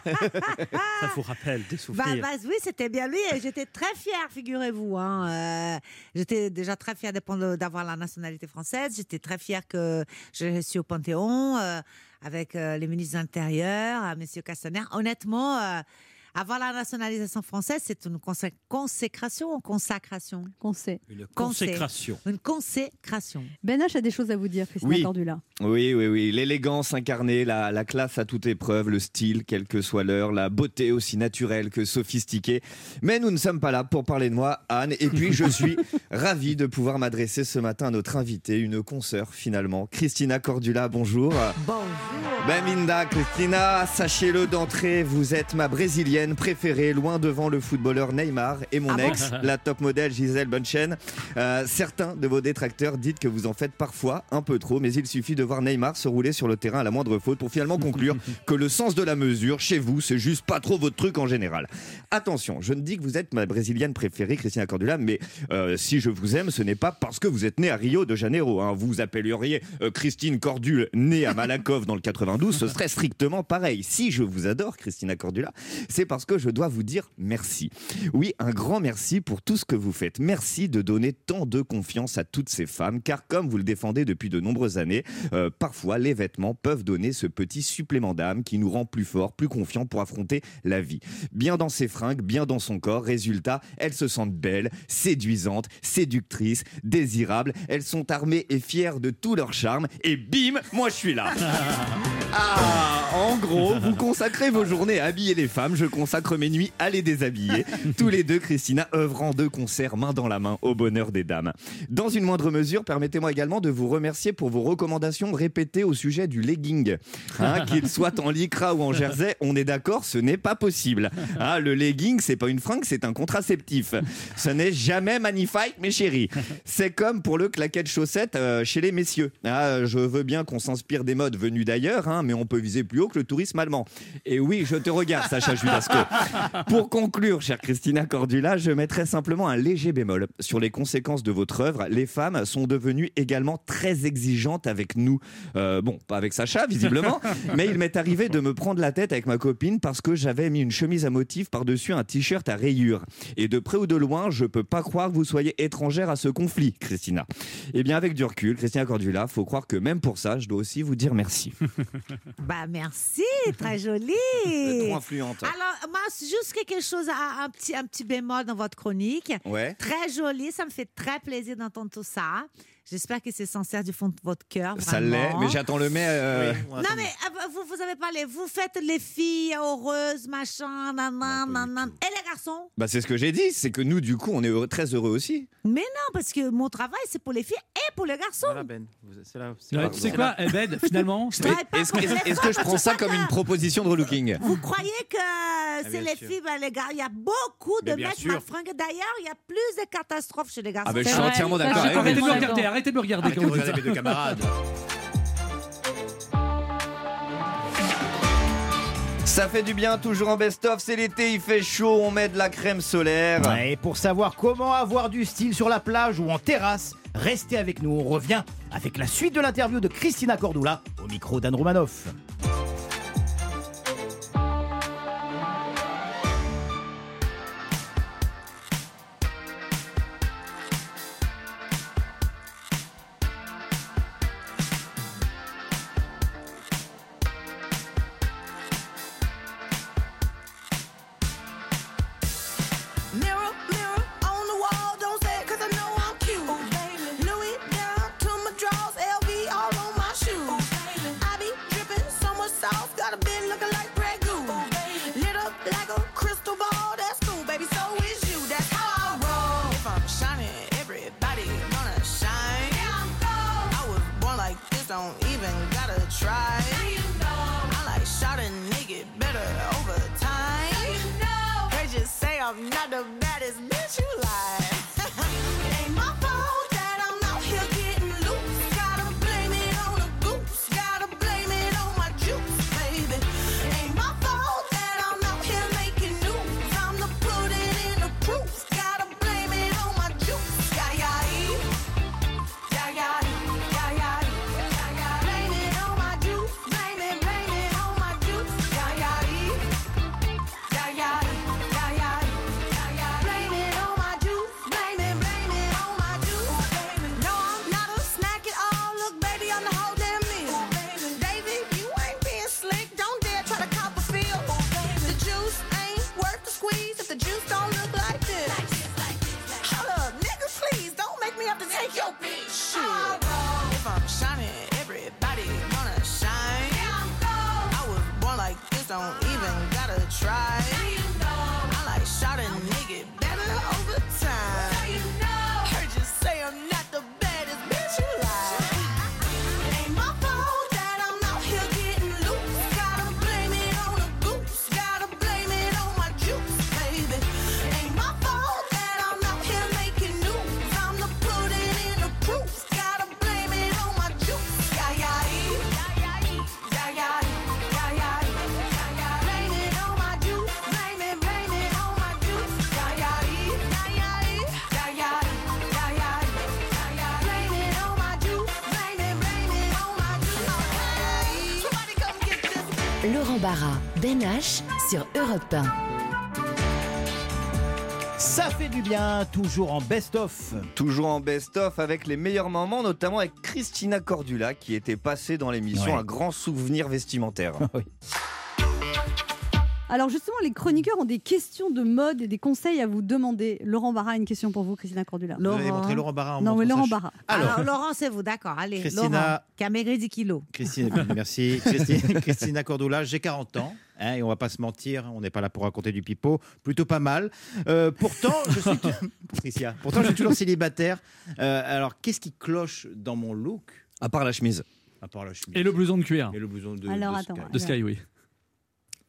Ça vous rappelle des Bah, souvenirs bah, oui, c'était bien lui et j'étais très fière, figurez-vous. hein. Euh, j'étais déjà très fière d'avoir la nationalité française. J'étais très fière que je suis au Panthéon euh, avec euh, les ministres de l'Intérieur, euh, Monsieur Castaner. Honnêtement, Avoir la nationalisation française, c'est une consé- consécration ou consacration? Consé. Une Consé. consécration. Une consécration. Ben H a des choses à vous dire, Christina Oui. Cordula. Oui, oui, oui. L'élégance incarnée, la, la classe à toute épreuve, le style, quelle que soit l'heure, la beauté aussi naturelle que sophistiquée. Mais nous ne sommes pas là pour parler de moi, Anne. Et puis, je suis ravi de pouvoir m'adresser ce matin à notre invitée, une consoeur finalement, Christina Cordula. Bonjour. Bonjour. Beminda, Christina, sachez-le d'entrée, vous êtes ma brésilienne préférée, loin devant le footballeur Neymar et mon Ah bon ex, la top modèle Gisèle Bunchen. Euh, certains de vos détracteurs disent que vous en faites parfois un peu trop, mais il suffit de voir Neymar se rouler sur le terrain à la moindre faute pour finalement conclure que le sens de la mesure, chez vous, c'est juste pas trop votre truc en général. Attention, je ne dis que vous êtes ma brésilienne préférée, Christina Cordula, mais euh, si je vous aime, ce n'est pas parce que vous êtes née à Rio de Janeiro. hein. Vous appelleriez euh, Christine Cordule née à Malakoff dans le 92, ce serait strictement pareil. Si je vous adore, Christina Cordula, c'est parce que je dois vous dire merci. Oui, un grand merci pour tout ce que vous faites. Merci de donner tant de confiance à toutes ces femmes, car comme vous le défendez depuis de nombreuses années, euh, parfois les vêtements peuvent donner ce petit supplément d'âme qui nous rend plus forts, plus confiants pour affronter la vie. Bien dans ses fringues, bien dans son corps, résultat, elles se sentent belles, séduisantes, séductrices, désirables, elles sont armées et fières de tout leur charme, et bim, moi je suis là. Ah, en gros, vous consacrez vos journées à habiller les femmes, je consacre mes nuits à les déshabiller. Tous les deux, Christina, œuvrant de concert, main dans la main, au bonheur des dames. Dans une moindre mesure, permettez-moi également de vous remercier pour vos recommandations répétées au sujet du legging. Hein, Qu'il soit en lycra ou en jersey, on est d'accord, ce n'est pas possible. Hein, le legging, c'est pas une fringue, c'est un contraceptif. Ce n'est jamais magnifique, mes chéris. C'est comme pour le claquette chaussette euh, chez les messieurs. Ah, je veux bien qu'on s'inspire des modes venus d'ailleurs, hein, mais on peut viser plus haut que le tourisme allemand. Et oui, je te regarde, Sacha Judasco. Pour conclure, chère Christina Cordula, je mettrai simplement un léger bémol sur les conséquences de votre œuvre. Les femmes sont devenues également très exigeantes avec nous. Euh, bon, pas avec Sacha, visiblement, mais il m'est arrivé de me prendre la tête avec ma copine parce que j'avais mis une chemise à motif par-dessus un t-shirt à rayures. Et de près ou de loin, je peux pas croire que vous soyez étrangère à ce conflit, Christina. Eh bien, avec du recul, Christina Cordula, faut croire que même pour ça, je dois aussi vous dire merci. Bah merci, très joli. Trop influente. Alors, moi, c'est juste quelque chose, un, un petit, un petit bémol dans votre chronique. Ouais. Très joli, ça me fait très plaisir d'entendre tout ça. J'espère que c'est sincère du fond de votre cœur. Ça l'est, mais j'attends le mais. euh, Non mais euh, vous, vous avez parlé, vous faites les filles heureuses, machin, nanan, nanan. Et les garçons? Bah, c'est ce que j'ai dit, c'est que nous, du coup, on est heureux- très heureux aussi. Mais non, parce que mon travail, c'est pour les filles et pour les garçons. Ouais, tu sais quoi, eh ben, finalement, Je Est-ce que, les est-ce que je prends ça comme une proposition de relooking? Vous croyez que c'est bien les sûr. filles, ben, les gars, il y a beaucoup de mecs. D'ailleurs, il y a plus de catastrophes chez les garçons. Ah ben, je suis entièrement d'accord avec arrêtez de me regarder, arrêtez quand de vous regarder ça. mes deux camarades. Ça fait du bien, toujours en best-of, c'est l'été, il fait chaud, on met de la crème solaire. Ouais, Et pour savoir comment avoir du style sur la plage ou en terrasse, restez avec nous. On revient avec la suite de l'interview de Christina Cordula au micro d'Anne Romanoff. Not the Europe 1. Ça fait du bien, toujours en best-of. Toujours en best-of avec les meilleurs moments, notamment avec Christina Cordula qui était passée dans l'émission Ouais. Un grand souvenir vestimentaire. Alors justement, les chroniqueurs ont des questions de mode et des conseils à vous demander. Laurent Barra a une question pour vous, Christina Cordula. Vous Laurent Barra en Non, mais Laurent Barra. Alors, Alors, Laurent, c'est vous, d'accord. Allez, Christina- Laurent, qui a maigri 10 kilos. Christine, merci. Christine- Christina Cordula, j'ai 40 ans. hein, et on va pas se mentir, on n'est pas là pour raconter du pipeau, plutôt pas mal. Euh, pourtant, je suis Patricia, pourtant je suis toujours célibataire. Euh, alors, qu'est-ce qui cloche dans mon look? À part la chemise. À part la chemise. Et le blouson de cuir. Et le blouson de, Alors, de attends, Sky. De Sky, oui.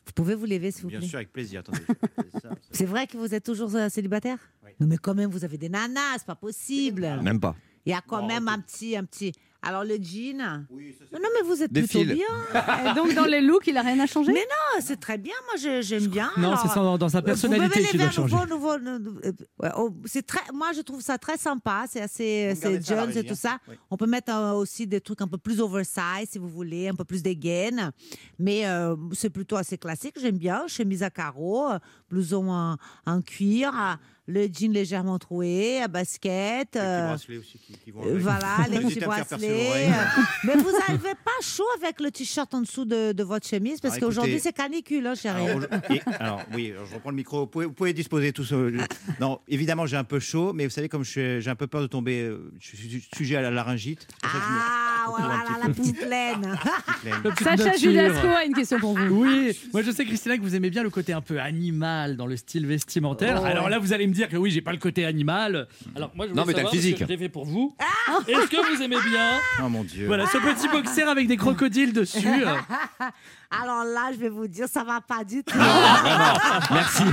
Vous pouvez vous lever, s'il vous Bien plaît sûr, avec plaisir. Attendez. C'est vrai que vous êtes toujours euh, célibataire Non, mais quand même, vous avez des nanas, c'est pas possible. Même pas. Il y a quand même un petit, un petit. Alors le jean. non, non, mais vous êtes plutôt fils. bien. Et donc dans les looks, il a rien à changer? Mais non, c'est très bien. Moi, je- j'aime bien. Non, Alors, c'est dans, dans sa personnalité qu'il doit un changer. nouveau, nouveau, nou- euh, oh, c'est très, moi, je trouve ça très sympa. C'est assez, c'est c'est régie, tout hein. ça. Oui. On peut mettre euh, aussi des trucs un peu plus oversize, si vous voulez, un peu plus des gaines. Mais euh, c'est plutôt assez classique. J'aime bien. Chemise à carreaux, blouson en, en cuir, le jean légèrement troué, à basket. Euh, bracelets aussi qui, qui vont avec. Voilà, les petits bracelets. Mais vous n'avez pas chaud avec le t-shirt en dessous de, de votre chemise? Parce Alors, qu'aujourd'hui c'est canicule, hein, chérie. Alors, aujourd- et- alors, oui, alors, je reprends le micro. Vous pouvez, vous pouvez disposer tout ça. Non, évidemment, j'ai un peu chaud, mais vous savez, comme je suis- j'ai un peu peur de tomber, euh, je suis sujet à la laryngite. pour ça me- Ah, voilà, la peu. petite laine. La Sacha. Judasco a une question pour vous. Oui, moi je sais Christina que vous aimez bien le côté un peu animal dans le style vestimentaire. Oh, Alors là vous allez me dire que oui j'ai pas le côté animal. Alors moi je Non, mais t'as le savoir, parce physique. que je l'ai fait pour vous. Est-ce que vous aimez bien Oh mon Dieu. Voilà ce petit boxer avec des crocodiles dessus. Alors là, je vais vous dire, ça va pas du tout. Merci.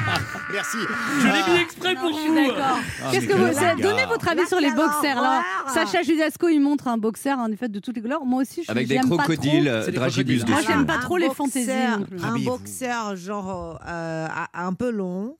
Merci. Je l'ai mis exprès pour vous. d'accord. Qu'est-ce que vous donnez votre avis sur les quelle boxers là? horreur. Sacha Judasco, il montre un boxer en effet de toutes les couleurs. Moi aussi, je Avec des j'aime pas trop. crocodiles euh, C'est des dragibus crocodiles. Moi, j'aime pas Un trop les boxer- fantaisies non plus. Un Habillez-vous. boxer genre euh, un peu long,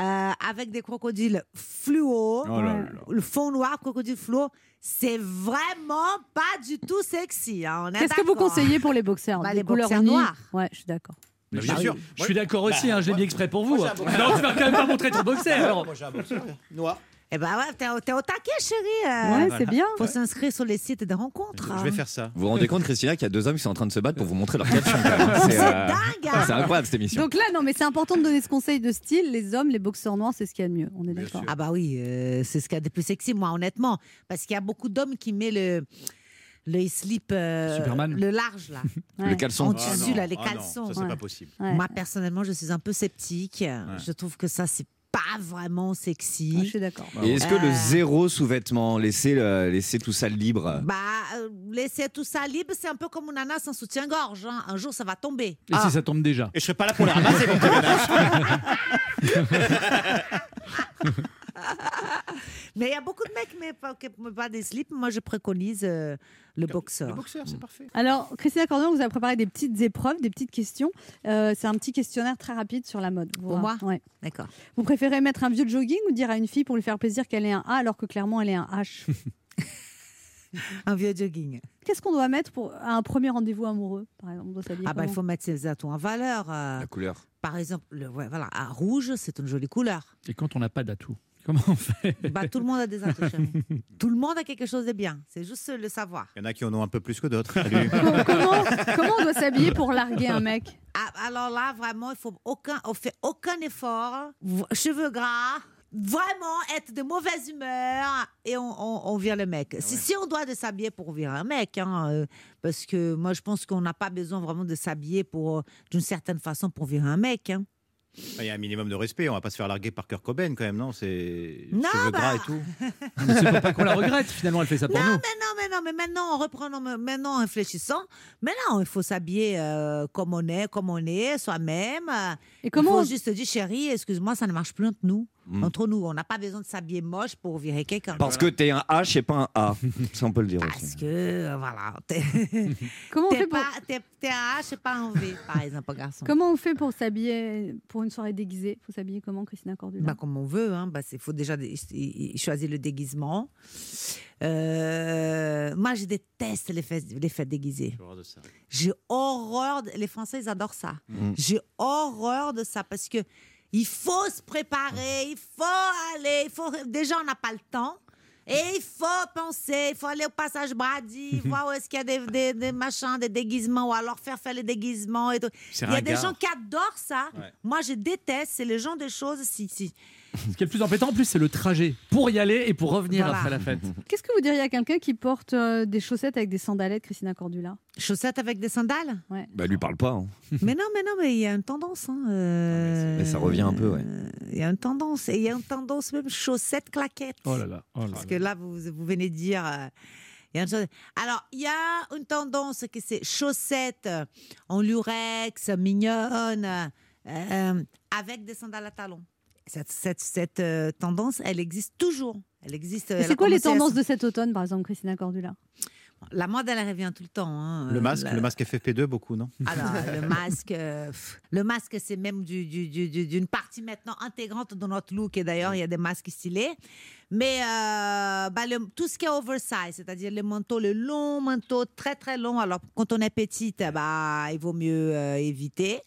euh, avec des crocodiles fluo, Oh là là. le fond noir, crocodile fluo. C'est vraiment pas du tout sexy. hein, Qu'est-ce que vous conseillez pour les boxers Bah, Des les couleurs noirs. Ouais, je suis d'accord. Mais Bien bah sûr. oui, Je suis d'accord aussi, hein, je l'ai mis exprès pour vous. Non, tu vas quand même pas montrer ton boxer. alors. Moi, j'ai un boxeur noir. Eh ben ouais, t'es, t'es au taquet, chérie. euh. Ouais, voilà. c'est bien. Faut s'inscrire sur les sites de rencontres. Je vais faire ça. Vous vous rendez compte, Christina, qu'il y a deux hommes qui sont en train de se battre pour vous montrer leur caption quand même. C'est euh, dingue. c'est incroyable cette émission. Donc là, non, mais c'est important de donner ce conseil de style. Les hommes, les boxeurs noirs, c'est ce qu'il y a de mieux. On est d'accord. Ah bah oui, euh, c'est ce qu'il y a de plus sexy, moi, honnêtement. Parce qu'il y a beaucoup d'hommes qui mettent le, le slip, euh, Superman. le large, là. Le Ouais. caleçon. En Ah tissu, non, là, les ah non, caleçons. Ça, c'est Ouais. pas possible. Ouais. Moi, personnellement, je suis un peu sceptique. Je trouve que ça, c'est pas vraiment sexy. je suis d'accord. Et est-ce que le Euh. zéro sous-vêtement, laisser, le- laisser tout ça libre? Bah, euh, laisser tout ça libre, c'est un peu comme une nana sans soutien-gorge. hein. Un jour, ça va tomber. Et si ça tombe déjà? Et je serai pas là pour les ramasser, mon Mais il y a beaucoup de mecs qui ne mettent pas, qui mettent pas des slips. Moi, je préconise euh, le boxeur. Le boxeur, c'est parfait. Alors, Christina Cordon, vous avez préparé des petites épreuves, des petites questions. Euh, c'est un petit questionnaire très rapide sur la mode. Pour moi Ouais. D'accord. Vous préférez mettre un vieux jogging ou dire à une fille pour lui faire plaisir qu'elle est un A alors que clairement elle est un H? Un vieux jogging. Qu'est-ce qu'on doit mettre pour à un premier rendez-vous amoureux, par exemple On doit s'habiller Ah bah, il faut mettre ses atouts en valeur. euh, La couleur. par exemple, le, ouais, voilà, un rouge, c'est une jolie couleur. Et quand on n'a pas d'atout, comment on fait Bah, tout le monde a des atouts, chérie. Tout le monde a quelque chose de bien. C'est juste le savoir. Il y en a qui en ont un peu plus que d'autres. Comment, comment on doit s'habiller pour larguer un mec Ah, alors là, vraiment, il faut aucun, on fait aucun effort. Cheveux gras, vraiment être de mauvaise humeur et on, on, on vire le mec. si, si on doit de s'habiller pour virer un mec, hein, euh, parce que moi je pense qu'on n'a pas besoin vraiment de s'habiller pour d'une certaine façon pour virer un mec. hein. Il y a un minimum de respect, on va pas se faire larguer par Kurt Cobain quand même, non? C'est Non, cheveux bah. gras et tout. Mais c'est pas qu'on la regrette, finalement, elle fait ça pour Non, nous. mais non, mais non, mais maintenant, en reprenant, maintenant, en réfléchissant, maintenant, il faut s'habiller euh, comme on est, comme on est, soi-même. Et comment Il on- faut juste dire, chérie, excuse-moi, ça ne marche plus entre nous. Mm. Entre nous, on n'a pas besoin de s'habiller moche pour virer quelqu'un. Parce que t'es un H et pas un A. Ça, on peut le dire Parce aussi. que, euh, voilà. t'es- Comment on t'es fait pour- pas, t'es, t'es un H et pas un V, par exemple, garçon. Comment on fait pour s'habiller pour une soirée déguisée? Faut s'habiller comment, Christina Cordula? Bah, comme on veut, hein. bah, il faut déjà dé- choisir le déguisement. Euh, moi, je déteste les fêtes, les fêtes déguisées. J'ai horreur. de- Les Français, ils adorent ça. Mm. J'ai horreur de ça parce que il faut se préparer, il faut aller, il faut. Déjà, on n'a pas le temps. Et il faut penser, il faut aller au passage Brady, voir où est-ce qu'il y a des, des, des machins, des déguisements, ou alors faire faire les déguisements et tout. Il y a des gens qui adorent ça. Ouais. Moi, je déteste, c'est le genre de choses. Si, si. Ce qui est le plus embêtant, en plus, c'est le trajet pour y aller et pour revenir Voilà. après la fête. Qu'est-ce que vous diriez à quelqu'un qui porte euh, des chaussettes avec des sandalettes, Christina Cordula? Chaussettes avec des sandales? Ouais. Bah, lui parle pas. hein. mais non, mais non, mais il y a une tendance. hein, euh, Mais ça revient un peu, ouais. Il y a une tendance. Et il y a une tendance même chaussettes claquettes. Oh là là. oh là Parce là. que là, vous, vous venez de dire. euh, Alors, il y a une tendance que c'est chaussettes euh, en lurex, mignonnes, euh, avec des sandales à talons. Cette, cette, cette, euh, tendance, elle existe toujours. Elle existe. C'est quoi les à tendances de cet automne, par exemple, Christina Cordula? La mode, elle revient tout le temps. hein. Le Euh, masque, la- le masque FFP2, beaucoup, non? Alors, le masque, euh, le masque, c'est même du- du- du- du- d'une partie maintenant intégrante de notre look. Et d'ailleurs, il y a des masques stylés. Mais euh, bah, le- tout ce qui est oversize, c'est-à-dire les manteaux, le long manteau très très long. Alors, quand on est petite, bah, il vaut mieux euh, éviter.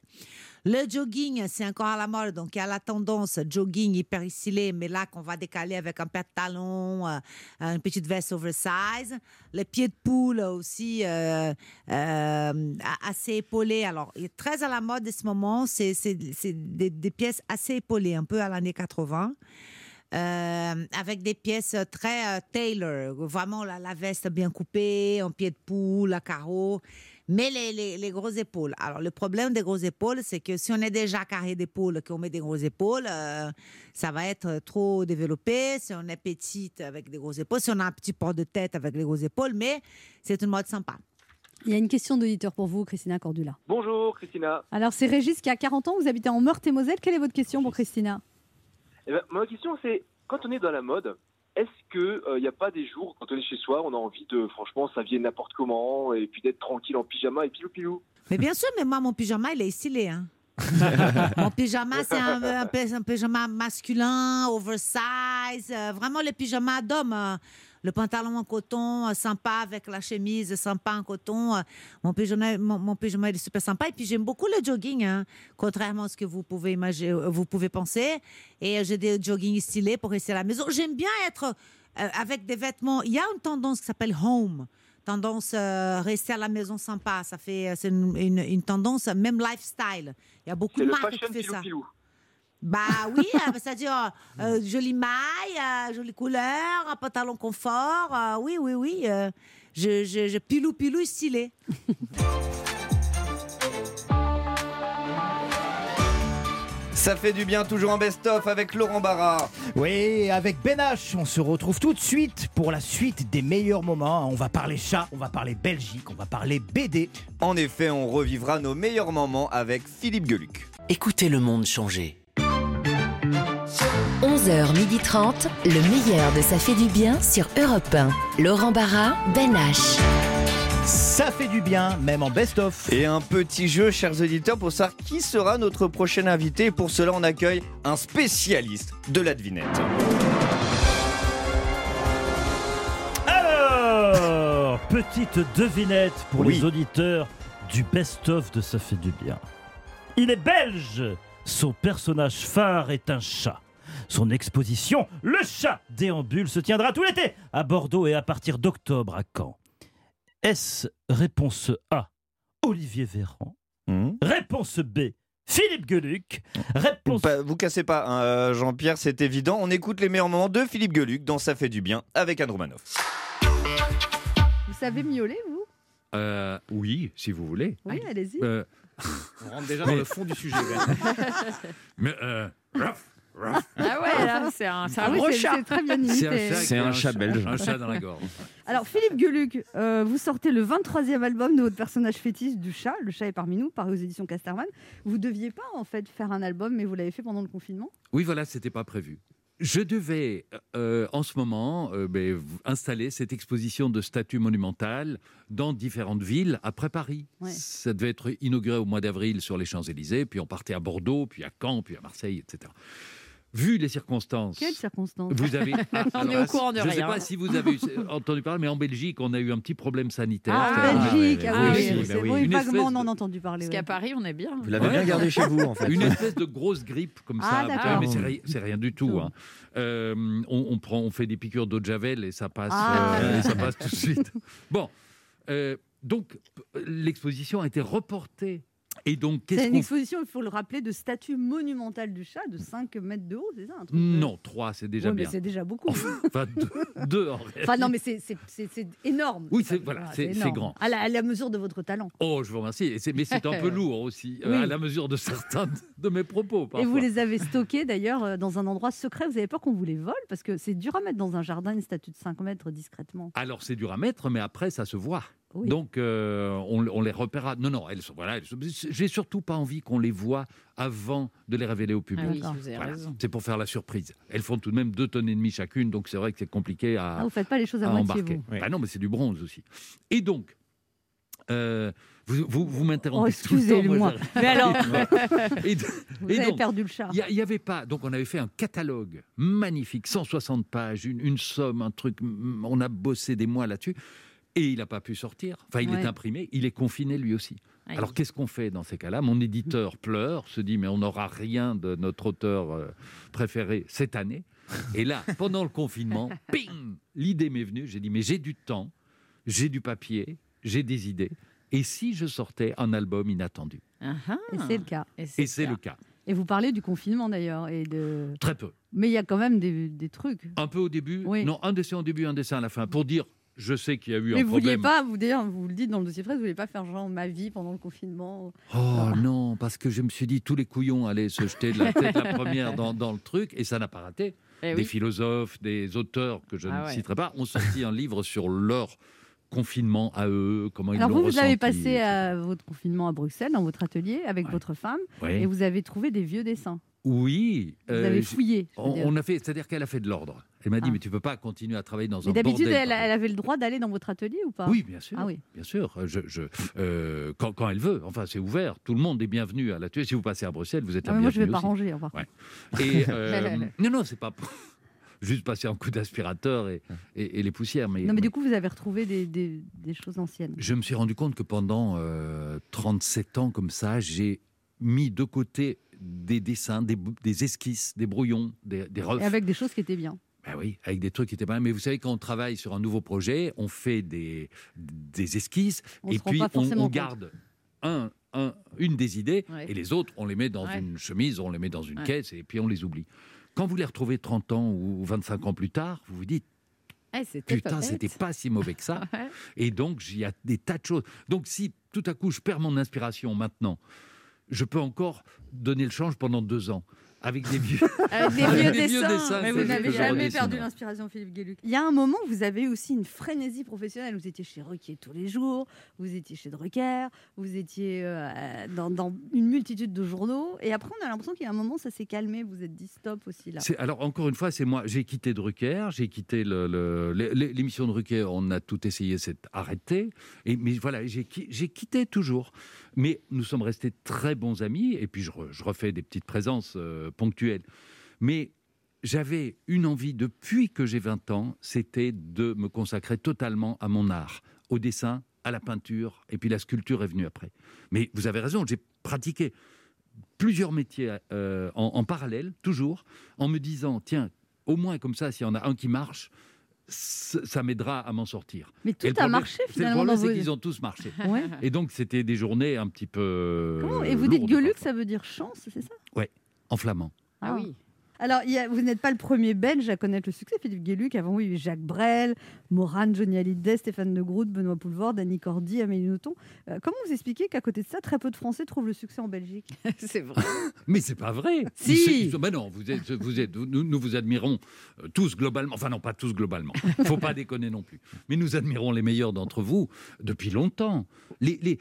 Le jogging, c'est encore à la mode, donc il y a la tendance jogging hyper stylé, mais là qu'on va décaler avec un pantalon, euh, une petite veste oversize. Les pieds de poule aussi euh, euh, assez épaulés. Alors, il est très à la mode en ce moment, c'est des, pièces assez épaulées, un peu à l'année 80. euh, avec des pièces très euh, tailor, vraiment la, la veste bien coupée, en pied de poule, à carreaux, mais les, les, les grosses épaules. Alors, le problème des grosses épaules, c'est que si on est déjà carré d'épaule, qu'on met des grosses épaules, euh, ça va être trop développé. Si on est petite avec des grosses épaules, si on a un petit port de tête avec les grosses épaules, mais c'est une mode sympa. Il y a une question d'auditeur pour vous, Christina Cordula. Bonjour Christina. Alors, c'est Régis qui a 40 ans, vous habitez en Meurthe-et-Moselle. Quelle est votre question pour Christina? Eh ben, ma question c'est, quand on est dans la mode, est-ce qu'il n'y a pas des jours, quand on est chez soi, on a envie de, franchement, s'habiller n'importe comment, et puis d'être tranquille en pyjama et pilou pilou? Mais bien sûr, mais moi, mon pyjama, il est stylé. Hein. mon pyjama, c'est un, un py- un pyjama masculin, oversize, euh, vraiment le pyjama d'homme. euh, le pantalon en coton, euh, sympa, avec la chemise sympa en coton. euh, mon, pyjama, mon, mon pyjama, il est super sympa. Et puis, j'aime beaucoup le jogging, hein, contrairement à ce que vous pouvez, imaginer, euh, vous pouvez penser. Et j'ai des jogging stylés pour rester à la maison. J'aime bien être avec des vêtements. Il y a une tendance qui s'appelle home tendance euh, rester à la maison sympa. Ça fait, c'est une, une- une tendance, même lifestyle. Il y a beaucoup de marques qui pilou ça. pilou. Bah oui, euh, c'est-à-dire euh, jolie maille, euh, jolie couleur, un pantalon confort. euh, oui, oui, oui. euh, je, je, je pilou pilou stylé. Ça fait du bien, toujours en best-of avec Laurent Barra. Oui, avec Ben H, on se retrouve tout de suite pour la suite des meilleurs moments. On va parler chat, on va parler Belgique, on va parler BD. En effet, on revivra nos meilleurs moments avec Philippe Gueluc. Écoutez le monde changer. 11h30, le meilleur de Ça fait du bien sur Europe 1. Laurent Barra, Ben H. Ça fait du bien, même en best-of. Et un petit jeu, chers auditeurs, pour savoir qui sera notre prochain invité. Pour cela, on accueille un spécialiste de la devinette. Alors, petite devinette pour Oui. les auditeurs du best-of de Ça fait du bien. Il est belge. Son personnage phare est un chat. Son exposition, le chat déambule, se tiendra tout l'été à Bordeaux et à partir d'octobre à Caen. Est-ce réponse A, Olivier Véran? Hmm Réponse B, Philippe Gueluc. Réponse. Pas- vous cassez pas, hein, euh, Jean-Pierre, c'est évident. On écoute les meilleurs moments de Philippe Gueluc dans Ça fait du bien avec Anne Romanoff. Vous savez miauler, vous? Euh, oui, si vous voulez. Oui, allez-y. Euh, On rentre déjà dans le fond du sujet. mais euh. Ah ouais, là, c'est un, c'est un gros chat. c'est très bien C'est imité. un chat, C'est qui a un chat belge. Un chat dans la gorge. Alors, Philippe Gueluc, euh, vous sortez le 23e album de votre personnage fétiche du chat. Le chat est parmi nous, paru aux éditions Casterman. Vous deviez pas, en fait, faire un album, mais vous l'avez fait pendant le confinement? Oui, voilà, c'était pas prévu. Je devais, euh, en ce moment, euh, ben, installer cette exposition de statues monumentales dans différentes villes après Paris. Ouais. Ça devait être inauguré au mois d'avril sur les Champs-Élysées, puis on partait à Bordeaux, puis à Caen, puis à Marseille, etc. Vu les circonstances, Quelles circonstances vous avez. Ah, On est au courant de Je ne sais rien. pas si vous avez eu- entendu parler, mais en Belgique, on a eu un petit problème sanitaire. Ah, C'est-à-dire- Belgique, ouais, ah, oui, oui, c'est- bah oui. oui, Une vaguement, espèce on en a entendu parler. Parce ouais. qu'à Paris, on est bien. Vous l'avez Ouais. bien gardé chez vous, en fait. Une espèce de grosse grippe comme Ah, ça, d'accord. mais c'est ri- c'est rien du tout. hein. Euh, on, on prend, on fait des piqûres d'eau de javel et ça passe, Ah. euh, et ça passe tout de suite. Bon, euh, donc l'exposition a été reportée. Et donc, C'est une exposition, il faut le rappeler, de statue monumentale du chat de 5 mètres de haut, c'est ça un truc de- Non, trois, c'est déjà mais bien. c'est déjà beaucoup. Enfin, deux, deux, en réalité. Enfin, non, mais c'est- c'est c'est- c'est énorme. Oui, c'est- voilà, grand. À la, à la mesure de votre talent. Oh, je vous remercie. Et Mais c'est un peu lourd aussi, euh, Oui. à la mesure de certains de mes propos. Et vous les avez stockés d'ailleurs euh, dans un endroit secret. Vous avez peur qu'on vous les vole Parce que c'est dur à mettre dans un jardin une statue de 5 mètres discrètement. Alors c'est dur à mettre, mais après ça se voit. Oui. Donc euh, on, on les repérera. Non, non, elles sont, voilà. elles sont- J'ai surtout pas envie qu'on les voit avant de les révéler au public. Ah oui, D'accord. vous avez Voilà. raison. C'est pour faire la surprise. Elles font tout de même deux tonnes et demie chacune, donc c'est vrai que c'est compliqué à, Ah, vous faites pas les choses à, à moitié, embarquer. vous. Bah non, mais c'est du bronze aussi. Et donc, euh, vous, vous, vous m'interrompez Oh, tout le temps. excusez-moi. j'arrive- Mais alors Et, Vous et avez donc, perdu le chat. il n'y avait pas. Donc, on avait fait un catalogue magnifique, 160 pages, une, une somme, un truc. On a bossé des mois là-dessus. Et il n'a pas pu sortir. Enfin, il Ouais. est imprimé, il est confiné lui aussi. Aïe. Alors, qu'est-ce qu'on fait dans ces cas-là? Mon éditeur pleure, se dit Mais on n'aura rien de notre auteur euh, préféré cette année. Et là, pendant le confinement, ping L'idée m'est venue. J'ai dit Mais j'ai du temps, j'ai du papier, j'ai des idées. Et si je sortais un album inattendu? Ah ah. Et c'est le cas. Et c'est le cas. Et vous parlez du confinement d'ailleurs. Et de... Très peu. Mais il y a quand même des, des trucs. Un peu au début? Oui. Non, un dessin au début, un dessin à la fin. Pour dire, je sais qu'il y a eu Mais un vous vouliez problème. pas, vous d'ailleurs, vous le dites dans le dossier presse, vous vouliez pas faire genre ma vie pendant le confinement. Oh non, parce que je me suis dit, tous les couillons allaient se jeter de la tête la première dans, dans le truc, et ça n'a pas raté. Eh des oui. philosophes, des auteurs que je Ah ne ouais. citerai pas, ont sorti un livre sur leur confinement à eux, comment ils Alors vous, vous avez passé à votre confinement à Bruxelles, dans votre atelier, avec votre femme, Ouais. et vous avez trouvé des vieux dessins. Oui. Vous euh, avez j'ai- fouillé. dire. on a fait, c'est-à-dire qu'elle a fait de l'ordre. Elle m'a dit, Ah. mais tu peux pas continuer à travailler dans Mais un d'habitude, elle, elle avait le droit d'aller dans votre atelier ou pas? Oui, bien sûr. Ah oui. Bien sûr. Je, je- euh, quand, quand elle veut. Enfin, c'est ouvert. Tout le monde est bienvenu à l'atelier. Si vous passez à Bruxelles, vous êtes Ah, la mais moi, je vais bienvenue pas ranger. contre. Ouais. Et euh, non, non, c'est pas juste passer un coup d'aspirateur et, et- et les poussières. Mais, Non, mais du coup, vous avez retrouvé des, des- des choses anciennes. je me suis rendu compte que pendant euh, 37 ans comme ça, j'ai mis de côté des dessins, des, esquisses, des brouillons, des, des refs. Et avec des choses qui étaient bien. Ben oui, avec des trucs qui étaient pas mal. Mais vous savez, quand on travaille sur un nouveau projet, on fait des, des esquisses On et puis on, garde un, un- une des idées Ouais. et les autres, on les met dans Ouais. une chemise, on les met dans une Ouais. caisse et puis on les oublie. Quand vous les retrouvez 30 ans ou 25 ans plus tard, vous vous dites Eh, Putain, c'était pas si mauvais que ça. Et donc, il y a des tas de choses. Donc, si tout à coup je perds mon inspiration maintenant, je peux encore donner le change pendant deux ans. Avec des vieux, Avec des avec vieux dessins. Mais vous n'avez jamais perdu l'inspiration, Philippe Gueluc. Il y a un moment, vous avez eu aussi une frénésie professionnelle. Vous étiez chez Ruquier tous les jours, vous étiez chez Drucker, vous étiez euh, dans, dans une multitude de journaux. Et après, on a l'impression qu'il y a un moment, ça s'est calmé. Vous êtes dit stop aussi là. Alors, encore une fois, c'est moi. J'ai quitté Drucker, j'ai quitté le- le- l'émission de Drucker, on a tout essayé, c'est arrêté. Et, mais voilà, j'ai quitté toujours. Mais nous sommes restés très bons amis, et puis je, re- je refais des petites présences euh, ponctuelles. Mais j'avais une envie depuis que j'ai 20 ans, c'était de me consacrer totalement à mon art, au dessin, à la peinture, et puis la sculpture est venue après. Mais vous avez raison, j'ai pratiqué plusieurs métiers euh, en, en parallèle, toujours, en me disant, tiens, au moins comme ça, s'il y en a un qui marche, ça m'aidera à m'en sortir. Mais tout a problème- marché, finalement, Le dans problème, c'est qu'ils ont tous marché. Ouais. Et donc, c'était des journées un petit peu. Comment? Et vous dites Gueuluc, ça veut dire chance, c'est ça? Ouais, en flamand. Ah oui. Alors, il y a- vous n'êtes pas le premier Belge à connaître le succès, Philippe Gueluc. Avant, oui, il y Jacques Brel, Morane, Johnny Hallyday, Stéphane de Groot, Benoît Poulvord, Annie Cordy, Amélie Nothomb. Euh, comment vous expliquez qu'à côté de ça, très peu de Français trouvent le succès en Belgique? C'est vrai. Mais c'est pas vrai. Si. Ben non, vous êtes, vous êtes, nous, nous vous admirons euh, tous globalement. Enfin non, pas tous globalement. Faut pas déconner non plus. Mais nous admirons les meilleurs d'entre vous depuis longtemps. Les, les,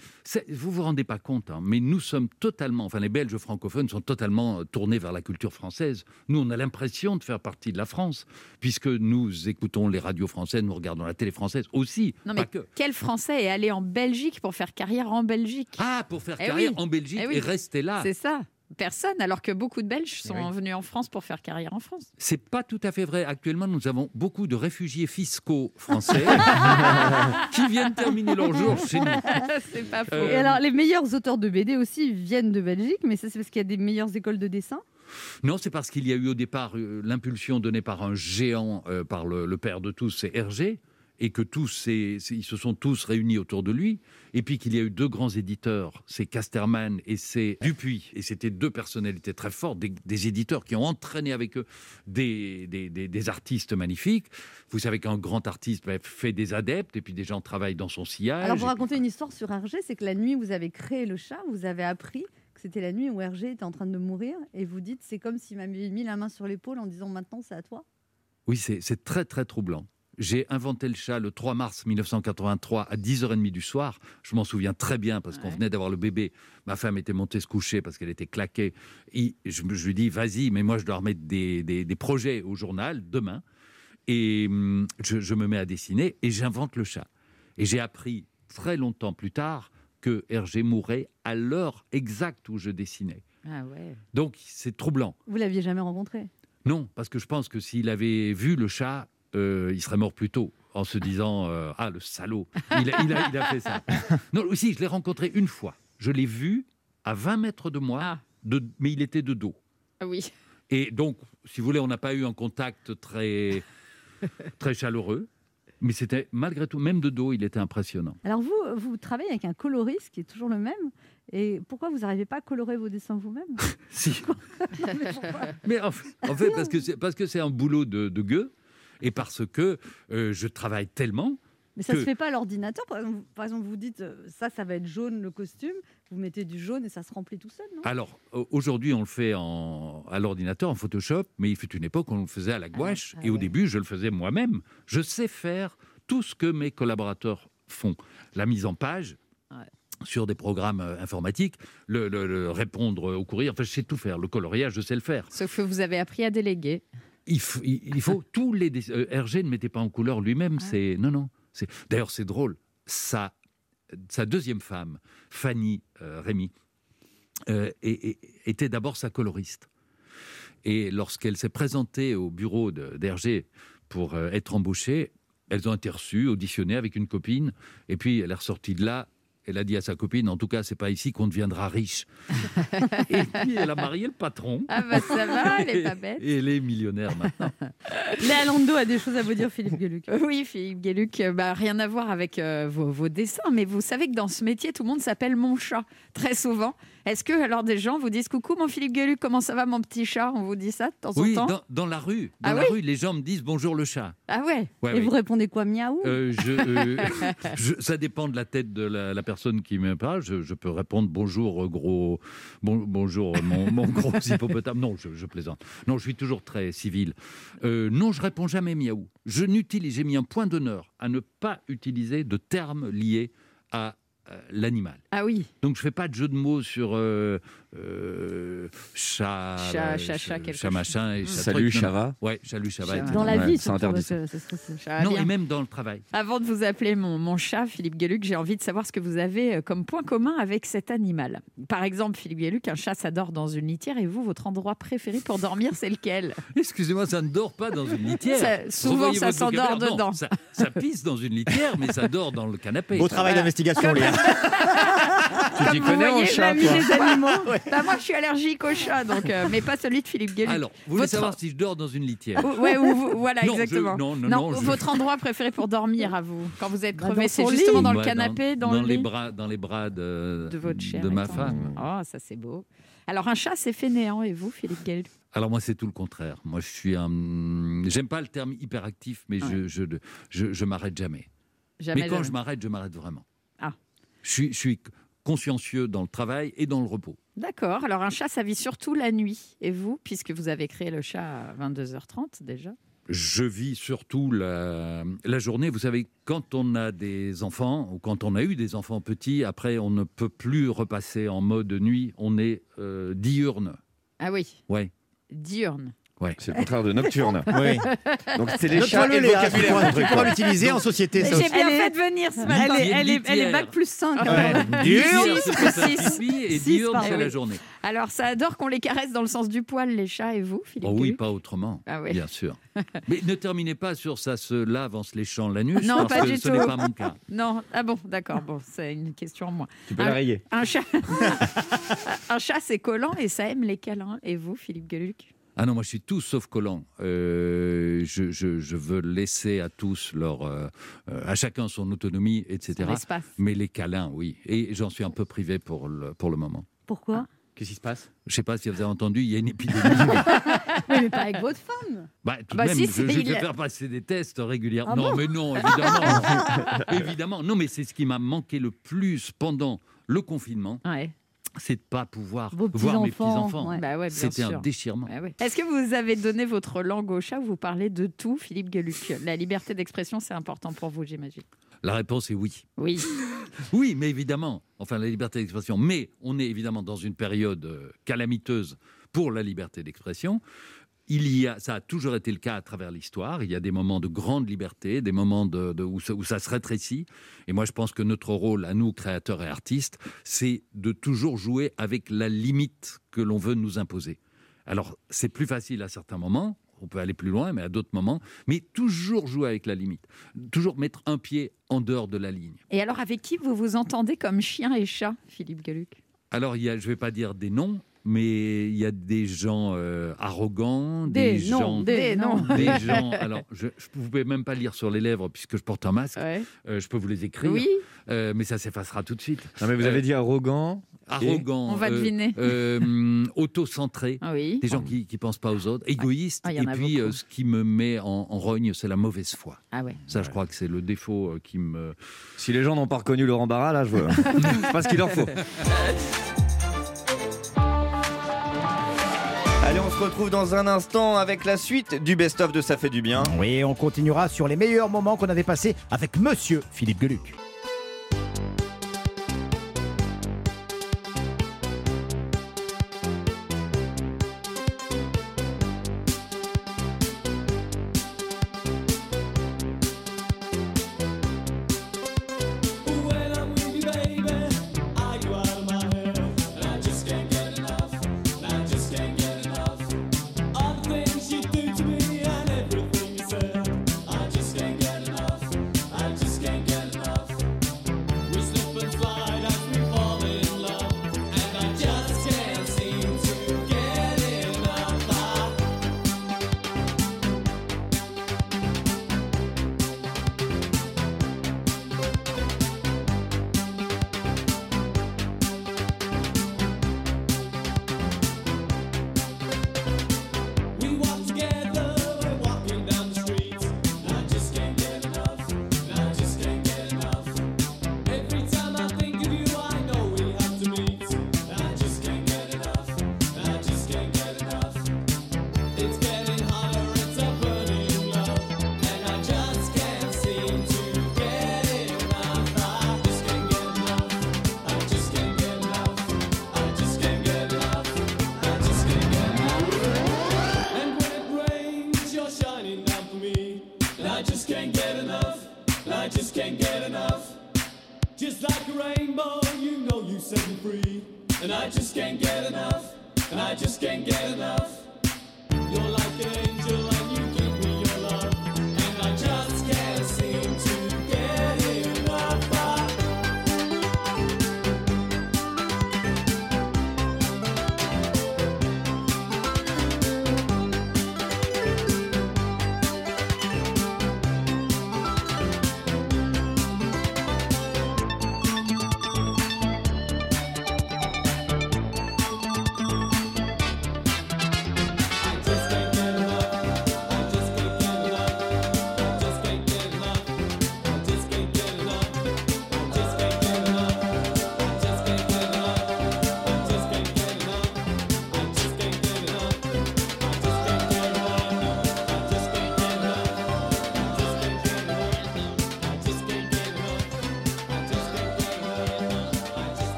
vous vous rendez pas compte, hein, mais nous sommes totalement, enfin les Belges francophones sont totalement euh, tournés vers la culture française. Nous, on a l'impression de faire partie de la France, puisque nous écoutons les radios françaises, nous regardons la télé française aussi. Non, mais que. quel Français est allé en Belgique pour faire carrière en Belgique? Ah, pour faire Eh carrière oui. en Belgique Eh oui. et rester là. C'est ça. Personne, alors que beaucoup de Belges sont oui. venus en France pour faire carrière en France. C'est pas tout à fait vrai. Actuellement, nous avons beaucoup de réfugiés fiscaux français qui viennent terminer leur jour chez nous. c'est pas faux. Euh, Et alors, les meilleurs auteurs de BD aussi viennent de Belgique, mais ça, c'est parce qu'il y a des meilleures écoles de dessin? Non, c'est parce qu'il y a eu au départ euh, l'impulsion donnée par un géant, euh, par le, le père de tous, c'est Hergé, et que tous, ces- ils se sont tous réunis autour de lui, et puis qu'il y a eu deux grands éditeurs, c'est Casterman et c'est Dupuis, et c'était deux personnalités très fortes, des, des éditeurs qui ont entraîné avec eux des, des- des- des artistes magnifiques. Vous savez qu'un grand artiste ben, fait des adeptes, et puis des gens travaillent dans son sillage. Alors, vous puis- racontez une histoire sur Hergé, c'est que la nuit vous avez créé le chat, vous avez appris que c'était la nuit où Hergé était en train de mourir, et vous dites, c'est comme s'il m'avait mis la main sur l'épaule en disant, maintenant, c'est à toi. Oui, c'est très très troublant. J'ai inventé le chat le 3 mars 1983 à 10h30 du soir. Je m'en souviens très bien parce qu'on venait d'avoir le bébé. Ma femme était montée se coucher parce qu'elle était claquée. Et je, lui dis, vas-y, mais moi je dois remettre des, des- des projets au journal demain. Et hum, je, je me mets à dessiner et j'invente le chat. Et j'ai appris très longtemps plus tard que Hergé mourait à l'heure exacte où je dessinais. Ah ouais. Donc c'est troublant. Vous l'aviez jamais rencontré? Non, parce que je pense que s'il avait vu le chat, euh, il serait mort plus tôt en se disant euh, Ah, le salaud il a, il a- il a fait ça. Non, aussi, je l'ai rencontré une fois. Je l'ai vu à 20 mètres de moi, de, mais il était de dos. Ah oui. Et donc, si vous voulez, on n'a pas eu un contact très, très chaleureux. Mais c'était malgré tout, même de dos, il était impressionnant. Alors, vous, vous travaillez avec un coloriste qui est toujours le même, et pourquoi vous n'arrivez pas à colorer vos dessins vous-même? Si. Non, mais en fait, en fait, parce que c'est parce que c'est un boulot de, de gueux et parce que euh, je travaille tellement. Mais ça que- se fait pas à l'ordinateur. Par exemple, par exemple, vous dites euh, ça, ça va être jaune le costume. Vous mettez du jaune et ça se remplit tout seul, non? Alors, au- aujourd'hui, on le fait en, à l'ordinateur, en Photoshop, mais il fut une époque où on le faisait à la gouache. ah et au ouais. début, je le faisais moi-même. Je sais faire tout ce que mes collaborateurs font. La mise en page sur des programmes euh, informatiques, le, le- le répondre au courrier, enfin, je sais tout faire. Le coloriage, je sais le faire. Sauf que vous avez appris à déléguer. Il, f- il- il faut tous les. euh, Hergé ne mettait pas en couleur lui-même. C'est non, non. D'ailleurs c'est drôle. Sa sa deuxième femme, Fanny euh, Rémy, euh, était d'abord sa coloriste. Et lorsqu'elle s'est présentée au bureau d'Hergé pour euh, être embauchée, elles ont été reçues, auditionnées avec une copine, et puis elle est ressortie de là. Elle a dit à sa copine, en tout cas, c'est pas ici qu'on deviendra riche. et puis elle a marié le patron. Ah bah ça va, elle est pas bête. Et elle est millionnaire maintenant. Léa Lando a des choses à vous dire, Philippe Gueluc. Oui, Philippe Gueluc, euh, bah, rien à voir avec euh, vos, vos dessins, mais vous savez que dans ce métier, tout le monde s'appelle mon chat, très souvent. Est-ce que alors des gens vous disent coucou mon Philippe Gueluc, comment ça va mon petit chat? On vous dit ça de temps Oui, en temps? dans, dans la rue. Dans Ah la oui rue, les gens me disent bonjour le chat. Ah ouais, Ouais, et oui. vous répondez quoi, miaou? Euh, je, euh, je- ça dépend de la tête de la, la personne qui me parle. Je, je peux répondre bonjour gros, bon- bonjour mon, mon gros hippopotame. Non, je, je plaisante. Non, je suis toujours très civil. Euh, non, je réponds jamais miaou. Je n'utilise, j'ai mis un point d'honneur à ne pas utiliser de termes liés à l'animal. Ah oui. Donc je fais pas de jeu de mots sur euh, euh, chat, Chat, chat, chat, quelque chat machin et chat Salut, truc. Non, chat non. va Ouais, salut chat va. Chat etc. Dans la Ouais, vie, c'est interdit, Ça Non, et même dans le travail. Avant de vous appeler mon, mon chat, Philippe Gueluc, j'ai envie de savoir ce que vous avez euh, comme point commun avec cet animal. Par exemple, Philippe Gueluc, un chat s'adore dans une litière et vous, votre endroit préféré pour dormir, c'est lequel? Excusez-moi, ça ne dort pas dans une litière. Ça- souvent, ça s'endort. Non, dedans. ça, ça pisse dans une litière, mais ça dort dans le canapé. Beau travail d'investigation, Léa. Comme t'y connais en chat, toi des animaux. Bah, moi, je suis allergique au chat, donc, euh, mais pas celui de Philippe Gueluc. Alors, vous voulez Votre- savoir si je dors dans une litière Ou- Ouais, ou vous- voilà, Non, je- exactement. non, non, non, je- votre endroit préféré pour dormir à vous, quand vous êtes Bah, crevé, dans c'est justement lit. dans le canapé, dans, le les lit bras, dans les bras de, de votre chère. de ma femme. Oh, ça c'est beau. Alors un chat, c'est fainéant, et vous, Philippe Gueluc Alors moi, c'est tout le contraire. Moi, je suis un. J'aime pas le terme hyperactif, mais je, je, je, je m'arrête jamais. Jamais, mais quand jamais. je m'arrête, je m'arrête vraiment. Ah. Je suis, je suis consciencieux dans le travail et dans le repos. D'accord. Alors un chat, ça vit surtout la nuit. Et vous, puisque vous avez créé le chat à 22h30 déjà? Je vis surtout la, la journée. Vous savez, quand on a des enfants, ou quand on a eu des enfants petits, après, on ne peut plus repasser en mode nuit. On est euh, diurne. Ah oui, Ouais. diurne. Ouais. C'est le contraire de nocturne. Oui. Donc c'est les chats le et le Léa, vocabulaire. tu pourras- l'utiliser en société. J'ai bien Elle fait de venir ce Elle matin. est, elle, est, elle est bac plus 5. Ouais. Diurne, c'est pour ça que nuit et diurne, la journée. Alors ça adore qu'on les caresse dans le sens du poil, les chats, et vous, Philippe Oh oui, pas autrement, Ah oui. bien sûr. Mais ne terminez pas sur ça se lave en se léchant l'anus, Non, parce pas que du ce tout. n'est pas mon cas. Non, ah bon, d'accord, bon, c'est une question en moins. Tu peux Un- la rayer. Un chat, un chat c'est collant et ça aime les câlins. Et vous, Philippe Gueluc Ah non, moi je suis tout sauf collant. Euh, je, je- je veux laisser à tous leur, euh, euh, à chacun son autonomie, etc. Mais les câlins, oui. Et j'en suis un peu privé pour le, pour le moment. Pourquoi? Qu'est-ce qui se passe? Je sais pas si vous avez entendu, il y a une épidémie. Oui, mais pas avec votre femme. Bah, tout de Bah même, si, je, je a- faire passer des tests régulièrement. Ah non, bon mais non, évidemment. évidemment. Non, mais c'est ce qui m'a manqué le plus pendant le confinement, Ouais. C'est de pas pouvoir Vos voir mes petits-enfants, ouais. Bah ouais, C'était un déchirement. Bah ouais. Est-ce que vous avez donné votre langue au chat ou vous parlez de tout, Philippe Gueluc? La liberté d'expression, c'est important pour vous, j'imagine. La réponse est oui. Oui. Oui, mais évidemment, enfin la liberté d'expression. Mais on est évidemment dans une période euh, calamiteuse pour la liberté d'expression. Il y a, ça a toujours été le cas à travers l'histoire. Il y a des moments de grande liberté, des moments de, de- où, ça, où ça se rétrécit. Et moi, je pense que notre rôle, à nous, créateurs et artistes, c'est de toujours jouer avec la limite que l'on veut nous imposer. Alors, c'est plus facile à certains moments. On peut aller plus loin, mais à d'autres moments. Mais toujours jouer avec la limite. Toujours mettre un pied en dehors de la ligne. Et alors, avec qui vous vous entendez comme chien et chat, Philippe Gueluc? Alors, il y a, je ne vais pas dire des noms, mais il y a des gens euh, arrogants, des, gens. des noms. des gens. Alors, je ne pouvais même pas lire sur les lèvres puisque je porte un masque. Ouais. Euh, je peux vous les écrire. Oui. Euh, mais ça s'effacera tout de suite. Non, mais vous avez Euh, dit arrogant. Arrogant. On va euh, deviner. auto-centré. Ah oui. Des gens qui ne pensent pas aux autres, égoïstes. Ah, et a puis, euh, ce qui me met en, en rogne, c'est la mauvaise foi. Ah ouais. Ça, je crois que c'est le défaut qui me. Si les gens n'ont pas reconnu Laurent Barra, là, je vois. C'est pas ce qu'il leur faut. Se retrouve dans un instant avec la suite du best-of de Ça fait du bien. Oui, on continuera sur les meilleurs moments qu'on avait passés avec Monsieur Philippe Geluc.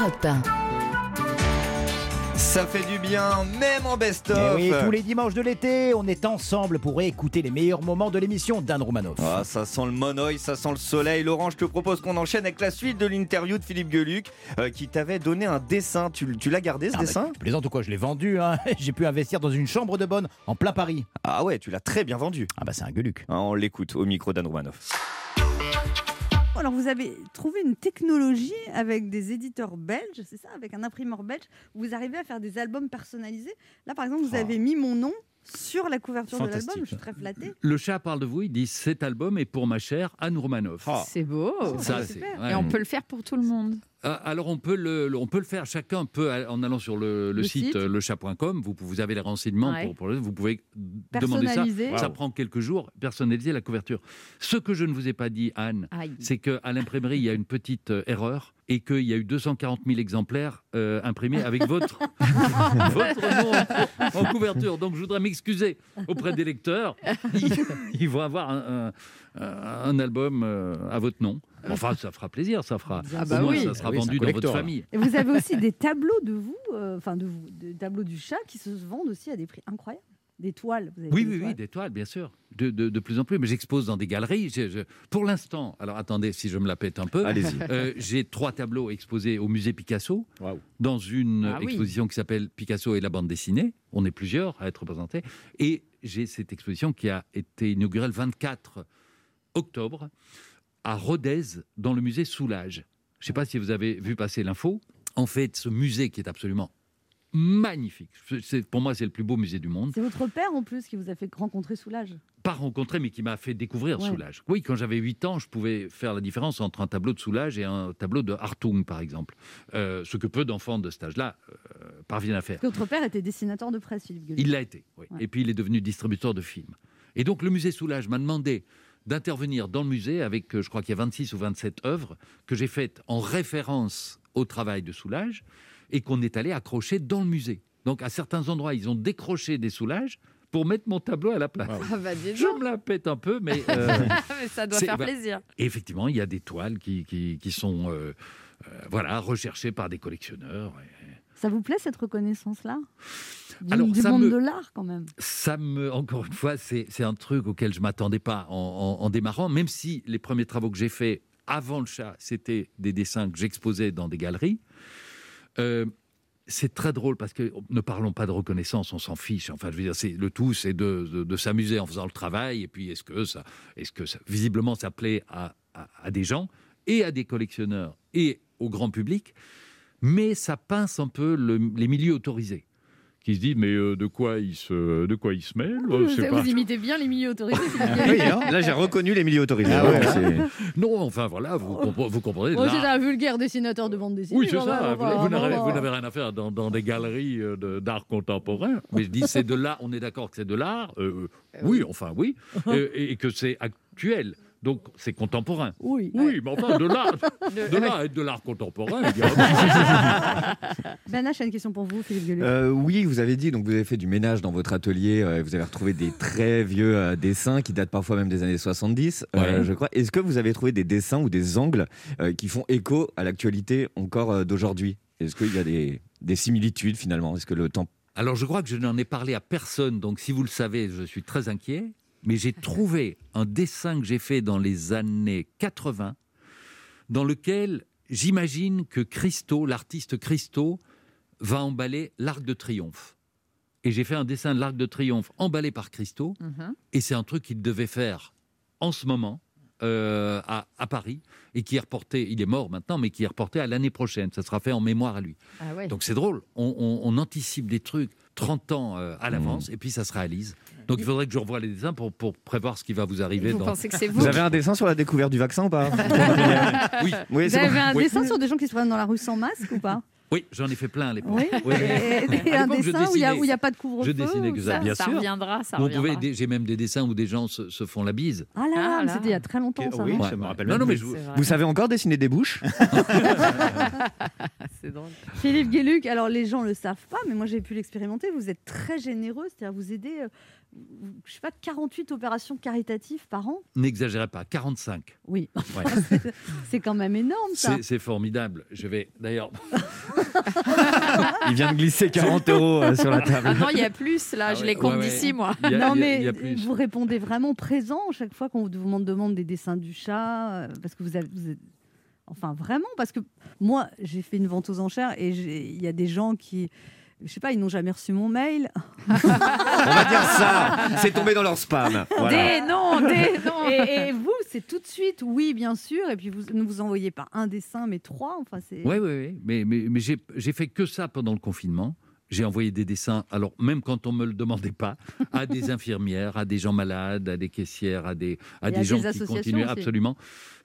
Europe 1. Ça fait du bien, même en Eh best-of. oui, tous les dimanches de l'été, on est ensemble pour écouter les meilleurs moments de l'émission d'Anne Romanoff. Ah, ça sent le monoï, ça sent le soleil. Laurent, je te propose qu'on enchaîne avec la suite de l'interview de Philippe Gueluc euh, qui t'avait donné un dessin. Tu, tu l'as gardé ce Ah, bah, dessin? tu plaisantes ou quoi Je l'ai vendu. hein. J'ai pu investir dans une chambre de bonne en plein Paris. Ah ouais, tu l'as très bien vendu. Ah bah c'est un Gueluc. Ah, on l'écoute au micro d'Anne Romanoff. Alors, vous avez trouvé une technologie avec des éditeurs belges, c'est ça, avec un imprimeur belge, où vous arrivez à faire des albums personnalisés. Là, par exemple, vous Ah. avez mis mon nom sur la couverture de l'album. Je suis très flattée. Le chat parle de vous, il dit cet album est pour ma chère Anne Romanoff. C'est beau. Ça, C'est c'est- super. ouais. Et on peut le faire pour tout le monde. Ah, Alors on peut le, on peut le faire. Chacun peut en allant sur le, le Le site, site. euh, lechat.com. Vous, vous avez les renseignements Ouais. pour, pour le- vous pouvez demander ça. Personnaliser. Ça prend quelques jours. Personnaliser la couverture. Ce que je ne vous ai pas dit, Anne, c'est qu'à l'imprimerie il y a une petite euh, erreur et qu'il y a eu 240 000 exemplaires euh, imprimés avec votre votre nom en, en couverture. Donc je voudrais m'excuser auprès des lecteurs. Ils, ils vont avoir un, un- un album euh, à votre nom. Enfin, ça fera plaisir, ça fera. Ah bah moins, oui. ça sera Ah oui, vendu dans votre famille. Et vous avez aussi des tableaux de vous, euh, enfin de vous, des tableaux du chat qui se vendent aussi à des prix incroyables. Des toiles. Vous avez Oui, des oui, oui, toiles. des toiles, bien sûr. De, de- de plus en plus. Mais j'expose dans des galeries. Je- je- pour l'instant, alors attendez, si je me la pète un peu. Allez-y. Euh, J'ai trois tableaux exposés au musée Picasso, dans une Ah oui. exposition qui s'appelle Picasso et la bande dessinée. On est plusieurs à être représentés. Et j'ai cette exposition qui a été inaugurée le 24 octobre à Rodez, dans le musée Soulage. Je ne sais pas si vous avez vu passer l'info. En fait, ce musée qui est absolument magnifique. C'est- Pour moi, c'est le plus beau musée du monde C'est votre père en plus qui vous a fait rencontrer Soulage? pas rencontré, mais qui m'a fait découvrir Ouais. Soulage. Oui, quand j'avais 8 ans, je pouvais faire la différence entre un tableau de Soulage et un tableau de Hartung, par exemple. Euh, ce que peu d'enfants de cet âge-là euh, parviennent à faire. Parce que votre père était dessinateur de presse, Philippe. Il l'a été, oui. Ouais. Et puis il est devenu distributeur de films. Et donc le musée Soulage m'a demandé d'intervenir dans le musée avec, euh, je crois qu'il y a 26 ou 27 œuvres que j'ai faites en référence au travail de Soulage et qu'on est allé accrocher dans le musée. Donc à certains endroits, ils ont décroché des Soulages pour mettre mon tableau à la place. Ah bah Je me la pète un peu, mais... euh, Mais ça doit faire bah, plaisir. effectivement, il y a des toiles qui, qui, qui sont euh, euh, voilà, recherchées par des collectionneurs. Ça vous plaît cette reconnaissance-là? Du, Alors, du ça monde me- de l'art quand même. Ça me, encore une fois, c'est un truc auquel je m'attendais pas en, en- en démarrant, même si les premiers travaux que j'ai faits avant le chat, c'était des dessins que j'exposais dans des galeries. Euh, c'est très drôle parce que ne parlons pas de reconnaissance, on s'en fiche. Enfin, je veux dire, c'est le tout, c'est de, de- de s'amuser en faisant le travail. Et puis, est-ce que ça, est-ce que ça, visiblement, ça plaît à, à- à des gens et à des collectionneurs et au grand public, mais ça pince un peu le- les milieux autorisés qui se disent mais euh, de quoi ils se, de quoi ils se mêlent Vous, Euh, vous pas. imitez bien les milieux autorisés. Ah oui, hein, là j'ai reconnu les milieux autorisés. Ah ouais, Non, enfin voilà, vous, compre- vous comprenez. Moi, c'est un vulgaire dessinateur de bande dessinée. Oui, c'est ça. Vous, vous n'avez rien à faire dans, dans des galeries euh, de- d'art contemporain. Mais je dis, c'est de l'art. On est d'accord que c'est de l'art. euh, oui, enfin oui, Euh, et, et que c'est actuel. Donc c'est contemporain. Oui. Oui, mais enfin de l'art, De- de l'art et de l'art contemporain. y a- Ben une question pour vous, Philippe Gueluc. Euh, oui, vous avez dit, donc vous avez fait du ménage dans votre atelier, euh, vous avez retrouvé des très vieux euh, dessins qui datent parfois même des années 70, euh, Ouais. je crois. Est-ce que vous avez trouvé des dessins ou des angles euh, qui font écho à l'actualité encore euh, d'aujourd'hui? Est-ce qu'il y a des, des similitudes finalement? Est-ce que le temps... Alors je crois que je n'en ai parlé à personne. Donc si vous le savez, je suis très inquiet. Mais j'ai trouvé un dessin que j'ai fait dans les années 80, dans lequel j'imagine que Christo, l'artiste Christo, va emballer l'Arc de Triomphe. Et j'ai fait un dessin de l'Arc de Triomphe emballé par Christo. Mhm. Et c'est un truc qu'il devait faire en ce moment euh, à, à Paris et qui est reporté, il est mort maintenant, mais qui est reporté à l'année prochaine. Ça sera fait en mémoire à lui. Ah ouais. Donc c'est drôle, on, on- on anticipe des trucs 30 ans euh, à l'avance et puis ça se réalise. Donc il faudrait que je revoie les dessins pour, pour prévoir ce qui va vous arriver. Vous dans... pensez que c'est vous Vous avez un dessin sur la découverte du vaccin ou pas Oui, oui Vous avez bon. un Oui. dessin sur des gens qui se promènent dans la rue sans masque ou pas oui j'en ai fait plein à l'époque. Oui. Et, et À un dessin où il n'y a, pas de couvre-feu Je dessinais que ça, ça, bien ça sûr. reviendra, ça Vous pouvez reviendra. des- J'ai même des dessins où des gens se, se font la bise. Ah là, Ah mais là. c'était il y a très longtemps ça. Oui, non ça me rappelle Non, non, mais je vous- savez encore dessiner des bouches C'est drôle. Philippe Gueluc, alors les gens le savent pas, mais moi j'ai pu l'expérimenter. Vous êtes très généreux, c'est-à-dire vous aidez euh, je sais pas, 48 opérations caritatives par an. N'exagérez pas, 45. Oui, Ouais. c'est quand même énorme ça. C'est formidable. Je vais d'ailleurs. Il vient de glisser 40 euros euh, sur la table. Ah non, il y a plus là, je les compte ouais, ouais. d'ici moi. A- non il y a- mais y a vous répondez vraiment présent chaque fois qu'on vous demande, des dessins du chat, euh, parce que vous avez, vous êtes- enfin vraiment, parce que moi j'ai fait une vente aux enchères et il y a des gens qui, je sais pas, ils n'ont jamais reçu mon mail. On va dire ça. C'est tombé dans leur spam. Voilà. Des non, des non. Et, et vous, c'est tout de suite, oui, bien sûr. Et puis vous ne vous envoyez pas un dessin, mais trois. Enfin, c'est. Oui, oui, oui. Mais, mais, mais j'ai j'ai fait que ça pendant le confinement. J'ai envoyé des dessins, alors même quand on me le demandait pas, à des infirmières, à des gens malades, à des caissières, à des, à des à gens des qui continuaient aussi. absolument.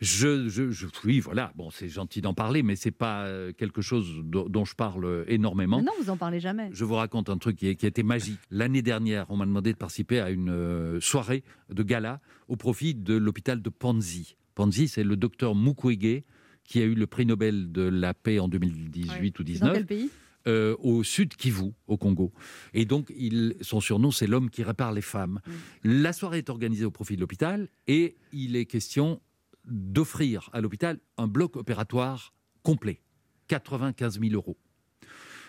Je, je, je- oui, voilà. Bon, c'est gentil d'en parler, mais c'est pas euh, quelque chose dont, dont je parle énormément. Mais non, vous en parlez jamais. Je vous raconte un truc qui, qui a été magique. L'année dernière, on m'a demandé de participer à une euh, soirée de gala au profit de l'hôpital de Panzi. Panzi, c'est le docteur Mukwege qui a eu le prix Nobel de la paix en 2018 ou Dans 19 quel pays? Euh, au sud Kivu, au Congo. Et donc, il, son surnom, c'est l'homme qui répare les femmes. La soirée est organisée au profit de l'hôpital et il est question d'offrir à l'hôpital un bloc opératoire complet, 95 000 euros.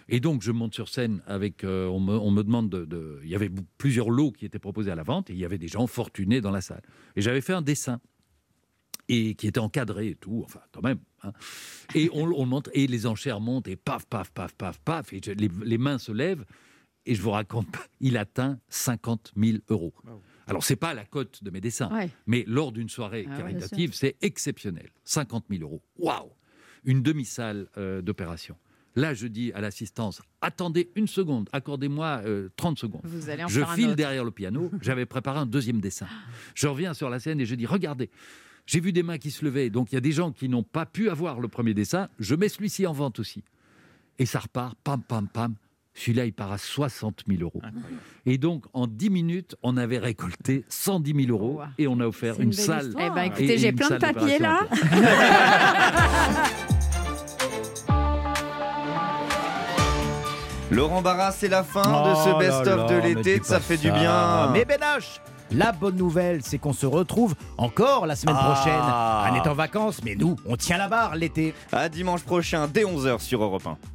Et donc, je monte sur scène avec. euh, on, me, on me demande de, de- Il y avait plusieurs lots qui étaient proposés à la vente et il y avait des gens fortunés dans la salle. Et j'avais fait un dessin et qui était encadré et tout, enfin, quand même. hein. Et on, on monte et les enchères montent et paf, paf, paf, paf, paf. Et je- les, les mains se lèvent et je vous raconte, pas, il atteint 50 000 euros. Alors, c'est pas la cote de mes dessins, Ouais. mais lors d'une soirée Ah ouais. caritative, c'est exceptionnel. 50 000 euros. Waouh Une demi-salle euh, d'opération. Là, je dis à l'assistance, attendez une seconde, accordez-moi euh, 30 secondes. Vous allez en je file derrière le piano, j'avais préparé un deuxième dessin. Je reviens sur la scène et je dis, regardez, j'ai vu des mains qui se levaient, donc il y a des gens qui n'ont pas pu avoir le premier dessin, je mets celui-ci en vente aussi. Et ça repart, pam, pam, pam. Celui-là, il part à 60 000 euros. Et donc, en 10 minutes, on avait récolté 110 000 euros et on a offert une, une salle. histoire. Eh ben, écoutez, j'ai plein de papiers, là. Laurent Barra, c'est la fin Oh de ce là best-of de l'été. Ça fait du bien. Mais Benache, la bonne nouvelle, c'est qu'on se retrouve encore la semaine Ah. prochaine. Anne est en vacances, mais nous, on tient la barre l'été. À dimanche prochain, dès 11h sur Europe 1.